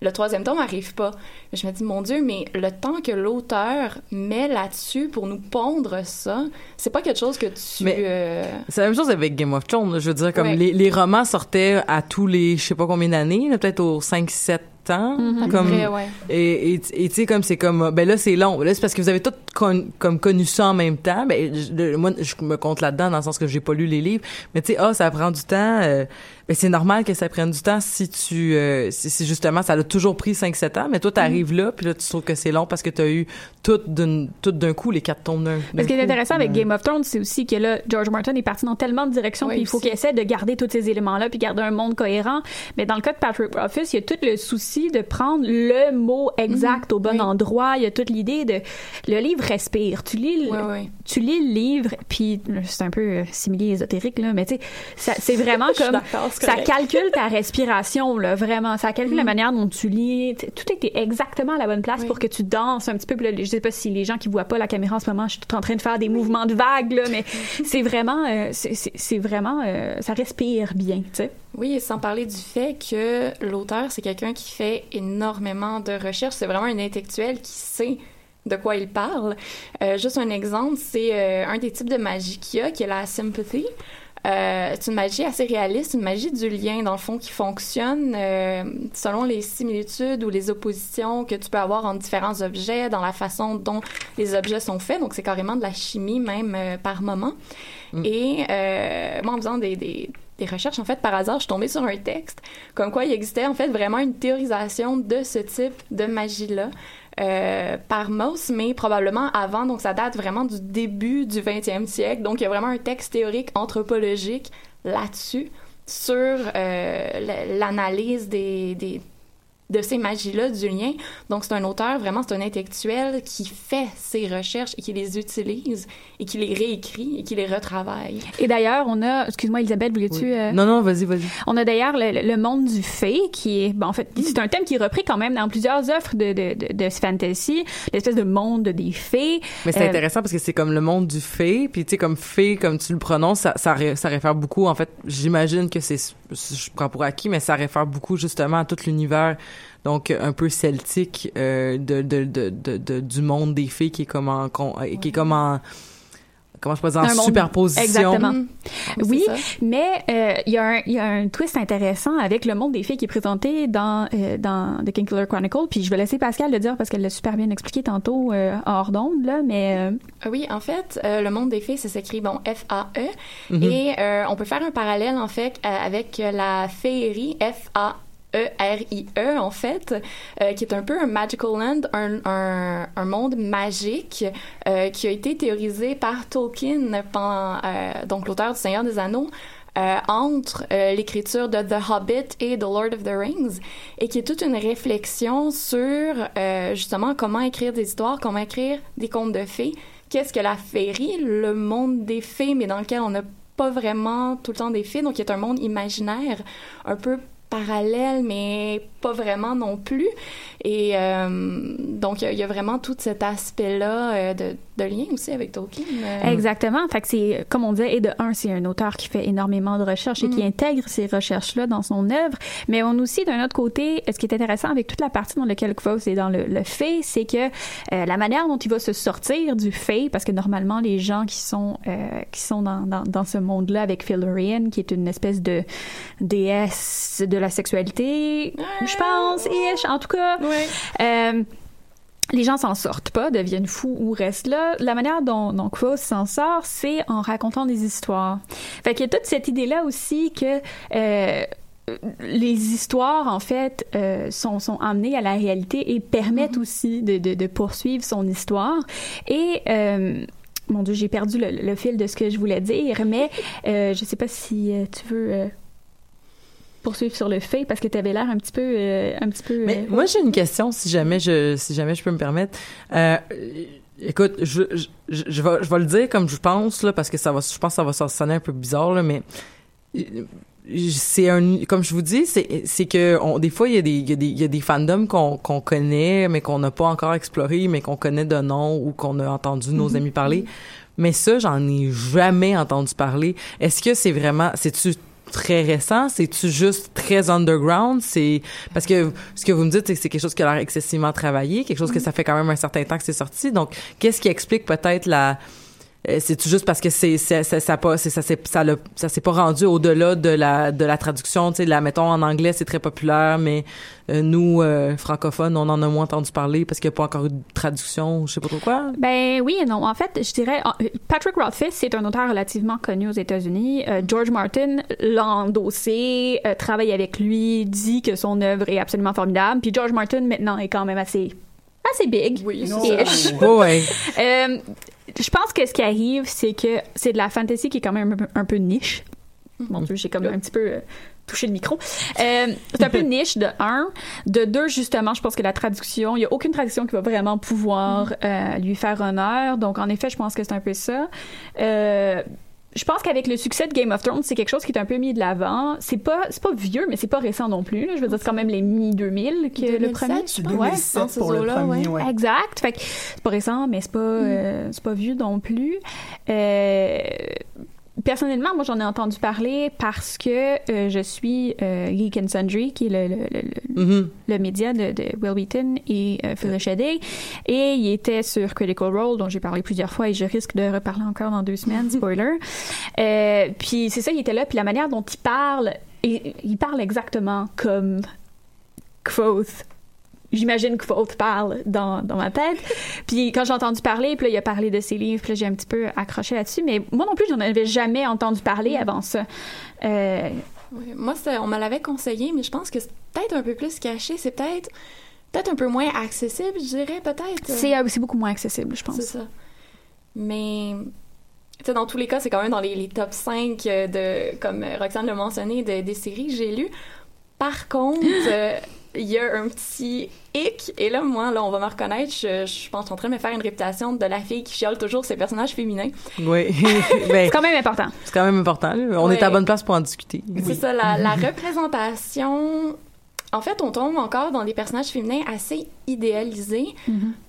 Le troisième tome m'arrive pas. Je me dis, mon Dieu, mais le temps que l'auteur met là-dessus pour nous pondre ça, c'est pas quelque chose que tu. Euh, C'est la même chose avec Game of Thrones. Je veux dire, comme Ouais. les, les romans sortaient à tous les, je sais pas combien d'années, peut-être aux 5-7 peu comme, ouais. Et tu sais, comme c'est comme, ben là, c'est long. Là, c'est parce que vous avez tous con- comme connu ça en même temps. Ben, je- moi, je me compte là-dedans dans le sens que j'ai pas lu les livres. Mais tu sais, ah, ça prend du temps. euh, ben, c'est normal que ça prenne du temps si tu, euh, si, si justement, ça a toujours pris 5-7 ans. Mais toi, t'arrives là, puis là, tu trouves que c'est long parce que t'as eu tout d'un, tout d'un coup, les quatre tomes d'un. Mais ce qui est intéressant avec Game of Thrones, c'est aussi que là, George Martin est parti dans tellement de directions, Oui, puis il faut qu'il essaie de garder tous ces éléments-là, puis garder un monde cohérent. Mais dans le cas de Patrick Rothfuss, il y a tout le souci de prendre le mot exact au bon oui. endroit. Il y a toute l'idée de le livre respire. Tu lis, le- tu lis le livre, puis c'est un peu euh, simili ésotérique là, mais tu sais, c'est vraiment comme ça calcule ta respiration là, vraiment. Ça calcule la manière dont tu lis. Tout était exactement à la bonne place Oui. pour que tu danses un petit peu. Puis là, je sais pas si les gens qui voient pas la caméra en ce moment, je suis tout en train de faire des mouvements de vagues là, mais c'est vraiment, euh, c'est- vraiment, euh, ça respire bien, tu sais. Oui, et sans parler du fait que l'auteur, c'est quelqu'un qui fait énormément de recherches. C'est vraiment un intellectuel qui sait de quoi il parle. Euh, juste un exemple, c'est euh, un des types de magie qu'il y a, qui est la sympathy. Euh, c'est une magie assez réaliste, une magie du lien, dans le fond, qui fonctionne euh, selon les similitudes ou les oppositions que tu peux avoir entre différents objets, dans la façon dont les objets sont faits. Donc, c'est carrément de la chimie, même euh, par moment. Et euh, moi, en faisant des, des, des recherches, en fait, par hasard, je suis tombée sur un texte comme quoi il existait, en fait, vraiment une théorisation de ce type de magie-là. Euh, par Mauss, mais probablement avant, donc ça date vraiment du début du 20e siècle. Donc il y a vraiment un texte théorique anthropologique là-dessus, sur euh, l'analyse des, de ces magies-là du lien. Donc, c'est un auteur, vraiment, c'est un intellectuel qui fait ses recherches et qui les utilise et qui les réécrit et qui les retravaille. Et d'ailleurs, on a, excuse-moi, Elisabeth, voulais-tu... euh, Non, non, vas-y, vas-y. On a d'ailleurs le, le monde du fée, qui est, ben, en fait, c'est un thème qui est repris quand même dans plusieurs offres de, de, de, de fantasy, l'espèce de monde des fées. Mais c'est Euh, intéressant parce que c'est comme le monde du fée, puis tu sais comme fée comme tu le prononces, ça ça, ré- ça réfère beaucoup en fait, j'imagine que c'est je prends pour acquis mais ça réfère beaucoup justement à tout l'univers donc un peu celtique euh, de, de, de, de, de- du monde des fées qui est comme en euh, qui est comme en comment je peux dire en superposition. Exactement. Oui, mais euh, il y, a un- il y a un twist intéressant avec le monde des fées qui est présenté dans, euh, dans The King Killer Chronicle. Puis je vais laisser Pascal le dire parce qu'elle l'a super bien expliqué tantôt euh, hors d'onde, là, mais... euh, Ah Oui, en fait, euh, le monde des fées, ça s'écrit bon F-A-E. Mhm. Et euh, on peut faire un parallèle, en fait, euh, avec la féerie F-A. E-R-I-E, en fait, euh, qui est un peu un magical land, un, un, monde magique euh, qui a été théorisé par Tolkien, euh, donc l'auteur du Seigneur des Anneaux, entre l'écriture de The Hobbit et The Lord of the Rings, et qui est toute une réflexion sur justement comment écrire des histoires, comment écrire des contes de fées. Qu'est-ce que la féerie, le monde des fées, mais dans lequel on n'a pas vraiment tout le temps des fées, donc qui est un monde imaginaire, un peu parallèle, mais pas vraiment non plus. Et euh, donc, il y a- il y, a vraiment tout cet aspect-là euh, de, de lien aussi avec Tolkien. euh. Exactement. Fait que c'est, comme on disait, et de un, c'est un auteur qui fait énormément de recherches et qui intègre ces recherches-là dans son œuvre. Mais on aussi, d'un autre côté, ce qui est intéressant avec toute la partie dans laquelle Kvothe est dans le, le fait, c'est que euh, la manière dont il va se sortir du fait, parce que normalement, les gens qui sont, euh, qui sont dans, dans, dans ce monde-là avec Philorian, qui est une espèce de déesse de la sexualité, je pense, ish, en tout cas. Euh, les gens s'en sortent pas, deviennent fous ou restent là. La manière dont, dont s'en sort, c'est en racontant des histoires. Fait qu'il y a toute cette idée-là aussi que euh, les histoires, en fait, euh, sont, sont amenées à la réalité et permettent aussi de, de, de poursuivre son histoire. Et... Euh, mon Dieu, j'ai perdu le, le fil de ce que je voulais dire, mais je sais pas si tu veux poursuivre sur le fait parce que tu avais l'air un petit peu, euh, un petit peu. Mais euh, moi, j'ai une question, si jamais je, si jamais je peux me permettre. Euh, écoute, je, je, je, je vais, je vais le dire comme je pense, là, parce que ça va, je pense que ça va sonner un peu bizarre, là, mais euh, c'est un, comme je vous dis, c'est, c'est que on, des fois, il y a des, il y a des, il y a des fandoms qu'on, qu'on connaît, mais qu'on n'a pas encore exploré, mais qu'on connaît de nom ou qu'on a entendu nos amis parler. Mais ça, j'en ai jamais entendu parler. Est-ce que c'est vraiment, c'est-tu très récent? C'est-tu juste très underground? C'est parce que ce que vous me dites, c'est que c'est quelque chose qui a l'air excessivement travaillé, quelque chose que ça fait quand même un certain temps que c'est sorti. Donc, qu'est-ce qui explique peut-être la c'est juste parce que c'est c'est ça ça pas c'est ça c'est ça l'a- ça s'est pas rendu au-delà de la de la traduction? Tu sais la mettons en anglais c'est très populaire mais euh, nous euh, francophones on en a moins entendu parler parce qu'il n'y a pas encore eu de traduction je sais pas trop quoi Ben oui et non. En fait, je dirais euh, Patrick Rothfuss, c'est un auteur relativement connu aux États-Unis. Euh, George Martin l'a endossé, euh, travaille avec lui, dit que son œuvre est absolument formidable. Puis George Martin maintenant est quand même assez assez big. Oui, ish. Ouais, ouais. Euh, je pense que ce qui arrive, c'est que c'est de la fantasy qui est quand même un peu, un peu niche. Mon Dieu, j'ai comme un petit peu euh, touché le micro. Euh, c'est un peu niche de un. De deux, justement, je pense que la traduction, il n'y a aucune traduction qui va vraiment pouvoir euh, lui faire honneur. Donc, en effet, je pense que c'est un peu ça. Je pense qu'avec le succès de Game of Thrones, c'est quelque chose qui est un peu mis de l'avant. C'est pas, c'est pas vieux, mais c'est pas récent non plus. là. Je veux dire, c'est quand même les mi-2000 que le 2007, premier. je C'est pense. Ouais. 2007 dans ces pour le premier, ouais. ouais. Exact. Fait que c'est pas récent, mais c'est pas, euh, c'est pas vieux non plus. Euh, personnellement, moi, j'en ai entendu parler parce que euh, je suis euh, Geek and Sundry, qui est le, le, le, le- Mhm. le média de, de Will Wheaton et euh, Phil. Et il était sur Critical Role, dont j'ai parlé plusieurs fois et je risque de reparler encore dans deux semaines, spoiler. Euh, puis c'est ça, il était là. Puis la manière dont il parle, et, il parle exactement comme Quoth j'imagine que Fault parle dans, dans ma tête. Puis quand j'ai entendu parler, puis là, il a parlé de ses livres, puis là, j'ai un petit peu accroché là-dessus. Mais moi non plus, j'en avais jamais entendu parler avant ça. Euh, Oui. Moi, on me l'avait conseillé, mais je pense que c'est peut-être un peu plus caché. C'est peut-être peut-être un peu moins accessible, je dirais, peut-être. c'est euh, c'est beaucoup moins accessible, je pense. C'est ça. Mais, tu sais, dans tous les cas, c'est quand même dans les, les top 5 de, comme Roxane l'a mentionné, de- des séries que j'ai lues. Par contre, euh, il y a un petit hic. Et là, moi, là, on va me reconnaître. Je, je pense en train de me faire une réputation de la fille qui chiale toujours ses personnages féminins. Oui. Ben, C'est quand même important. c'est quand même important. là. On Ouais. est à bonne place pour en discuter. C'est ça, la, la représentation. En fait, on tombe encore dans des personnages féminins assez idéalisés.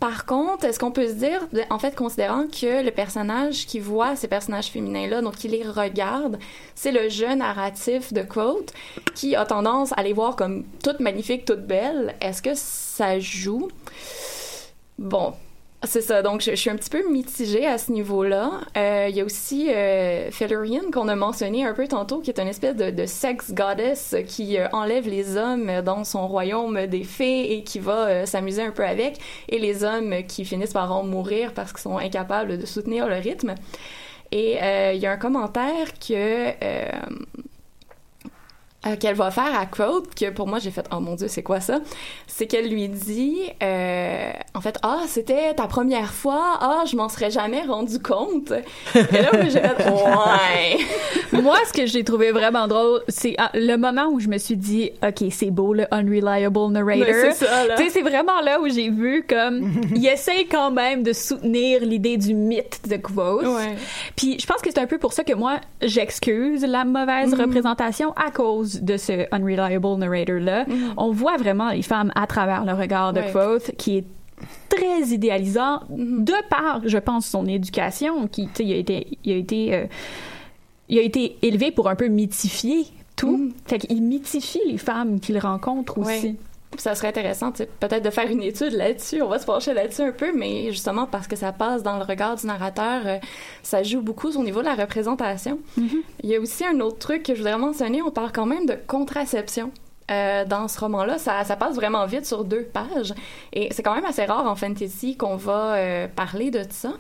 Par contre, est-ce qu'on peut se dire, en fait, considérant que le personnage qui voit ces personnages féminins-là, donc qui les regarde, c'est le jeu narratif de Quote, qui a tendance à les voir comme toutes magnifiques, toutes belles, est-ce que ça joue? Bon, c'est ça. Donc, je, suis un petit peu mitigée à ce niveau-là. Euh, Il y a aussi euh, qu'on a mentionné un peu tantôt, qui est une espèce de, de sex goddess qui euh, enlève les hommes dans son royaume des fées et qui va euh, s'amuser un peu avec, et les hommes qui finissent par en mourir parce qu'ils sont incapables de soutenir le rythme. Et euh, il y a un commentaire que euh, qu'elle va faire à Quote, que pour moi j'ai fait oh mon dieu c'est quoi ça? C'est qu'elle lui dit euh, en fait ah c'était ta première fois ah je m'en serais jamais rendu compte et là moi, j'ai fait ouais Moi, ce que j'ai trouvé vraiment drôle, c'est ah, le moment où je me suis dit, OK, c'est beau, le unreliable narrator. Tu sais, c'est vraiment là où j'ai vu comme, il essaye quand même de soutenir l'idée du mythe de Quoth. Ouais. Puis je pense que c'est un peu pour ça que moi, j'excuse la mauvaise représentation à cause de ce unreliable narrator-là. On voit vraiment les femmes à travers le regard de Ouais. Quoth, qui est très idéalisant de par, je pense, son éducation, qui, tu sais, il a été, il a été, euh, il a été élevé pour un peu mythifier tout. Fait qu'il mythifie les femmes qu'il rencontre aussi. Ouais. Ça serait intéressant peut-être de faire une étude là-dessus on va se pencher là-dessus un peu mais justement parce que ça passe dans le regard du narrateur euh, ça joue beaucoup au niveau de la représentation il y a aussi un autre truc que je voudrais mentionner on parle quand même de contraception euh, dans ce roman-là, ça, ça passe vraiment vite sur deux pages. Et c'est quand même assez rare en fantasy qu'on va euh, parler de ça.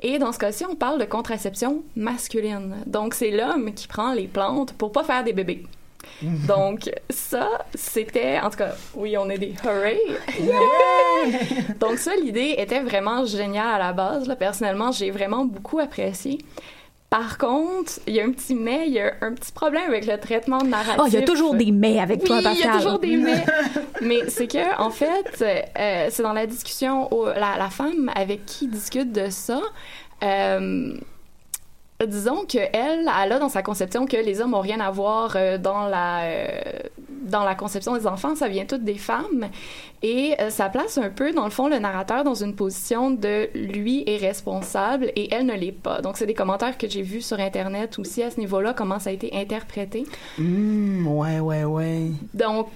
Et dans ce cas-ci, on parle de contraception masculine. Donc, c'est l'homme qui prend les plantes pour pas faire des bébés. Donc, ça, c'était, en tout cas, oui, on est des hooray! Donc, ça, l'idée était vraiment géniale à la base. Là. Personnellement, j'ai vraiment beaucoup apprécié. Par contre, il y a un petit mais, il y a un petit problème avec le traitement narratif. Oh, il y a toujours des mais avec toi, Oui, il y a toujours des mais. mais c'est que, en fait, euh, c'est dans la discussion, au- la, la femme avec qui discute de ça, euh, disons que elle, elle a dans sa conception que les hommes ont rien à voir euh, dans la euh, dans la conception des enfants, ça vient toutes des femmes et euh, ça place un peu dans le fond le narrateur dans une position de lui est responsable et elle ne l'est pas. Donc c'est des commentaires que j'ai vus sur internet aussi à ce niveau-là comment ça a été interprété. Hum, ouais, ouais, ouais. Donc,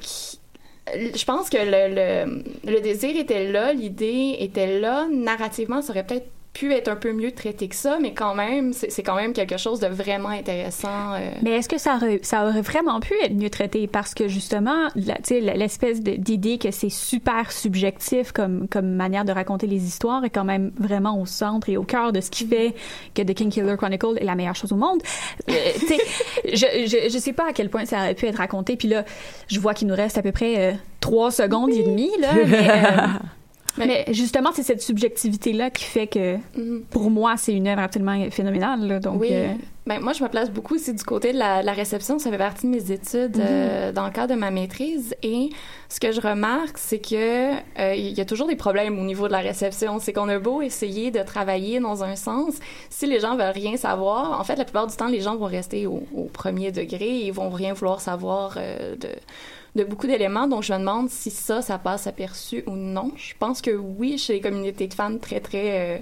je pense que le, le, le désir était là, l'idée était là. Narrativement, ça aurait peut-être pu être un peu mieux traité que ça, mais quand même, c'est quand même quelque chose de vraiment intéressant. euh. Mais est-ce que ça aurait, ça aurait vraiment pu être mieux traité? Parce que justement, l'espèce d'idée que c'est super subjectif comme, comme manière de raconter les histoires est quand même vraiment au centre et au cœur de ce qui fait que The King Killer Chronicle est la meilleure chose au monde. Euh, je, je, je sais pas à quel point ça aurait pu être raconté. Puis là, je vois qu'il nous reste à peu près euh, trois secondes et demie, là. Mais, mais justement, c'est cette subjectivité-là qui fait que, Mhm. pour moi, c'est une œuvre absolument phénoménale. là. Donc, oui. euh, Ben, moi, je me place beaucoup aussi du côté de la, la réception. Ça fait partie de mes études euh, dans le cadre de ma maîtrise. Et ce que je remarque, c'est que euh, il y a toujours des problèmes au niveau de la réception. C'est qu'on a beau essayer de travailler dans un sens, si les gens veulent rien savoir, en fait, la plupart du temps, les gens vont rester au, au premier degré et ils vont rien vouloir savoir de de beaucoup d'éléments. Donc, je me demande si ça, ça passe aperçu ou non. Je pense que oui, chez les communautés de fans très, très, euh,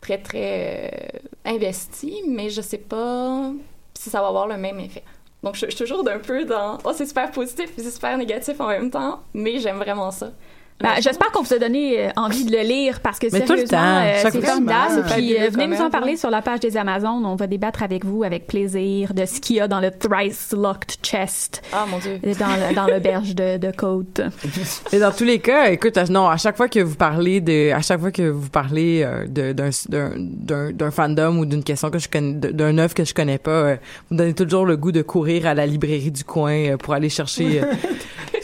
très, très euh, investies, mais je sais pas si ça va avoir le même effet. Donc, je, je suis toujours d'un peu dans « Oh, c'est super positif et c'est super négatif en même temps », mais j'aime vraiment ça. Ben, J'espère qu'on vous a donné euh, envie de le lire parce que Mais tout le sérieusement, temps, euh, c'est fois. formidable. C'est Puis euh, venez nous en parler ouais. sur la page des Amazones. On va débattre avec vous avec plaisir de ce qu'il y a dans le thrice locked chest, Ah, mon Dieu. euh, dans le- dans l'auberge de, de côte. Mais dans tous les cas, écoute, à- non, à chaque fois que vous parlez de, à chaque fois que vous parlez de- d'un d'un d'un d'un fandom ou d'une question que je connais, d'un œuvre que je connais pas, vous me donnez toujours le goût de courir à la librairie du coin pour aller chercher.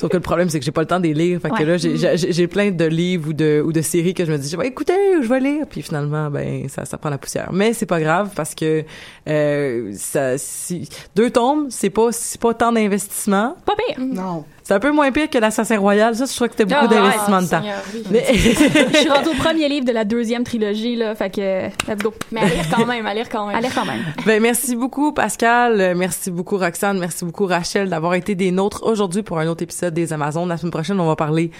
Sauf que le problème, c'est que j'ai pas le temps de les lire. Fait que là, j'ai plein de livres ou de ou de séries que je me dis, je vais écouter ou je vais lire. Puis finalement, ben ça ça prend la poussière. Mais c'est pas grave parce que euh, ça, si, deux tomes, c'est pas c'est pas tant d'investissement. Pas pire. Non. C'est un peu moins pire que l'Assassin Royal. Ça, je crois que c'était beaucoup Ah, d'investissement de temps. Seigneur, oui. Mais- Je suis rendue au premier livre de la deuxième trilogie, là. Fait que, let's go. Mais à lire quand même, à lire quand même. Allez quand même. Ben, merci beaucoup, Pascal. Euh, Merci beaucoup, Roxane. Merci beaucoup, Rachel, d'avoir été des nôtres aujourd'hui pour un autre épisode des Amazones. La semaine prochaine, on va parler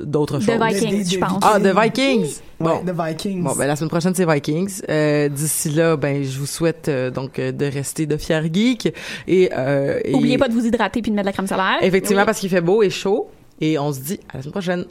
d'autres The choses. Vikings, Des- je des pense. Ah, The Vikings? Bon. Ouais, The Vikings. Bon, ben la semaine prochaine, c'est Vikings. Euh, D'ici là, ben je vous souhaite euh, donc euh, de rester de fiers geeks. Et, euh, et- Oubliez pas de vous hydrater puis de mettre de la crème solaire. Effectivement, Oui. parce qu'il fait beau et chaud. Et on se dit à la semaine prochaine.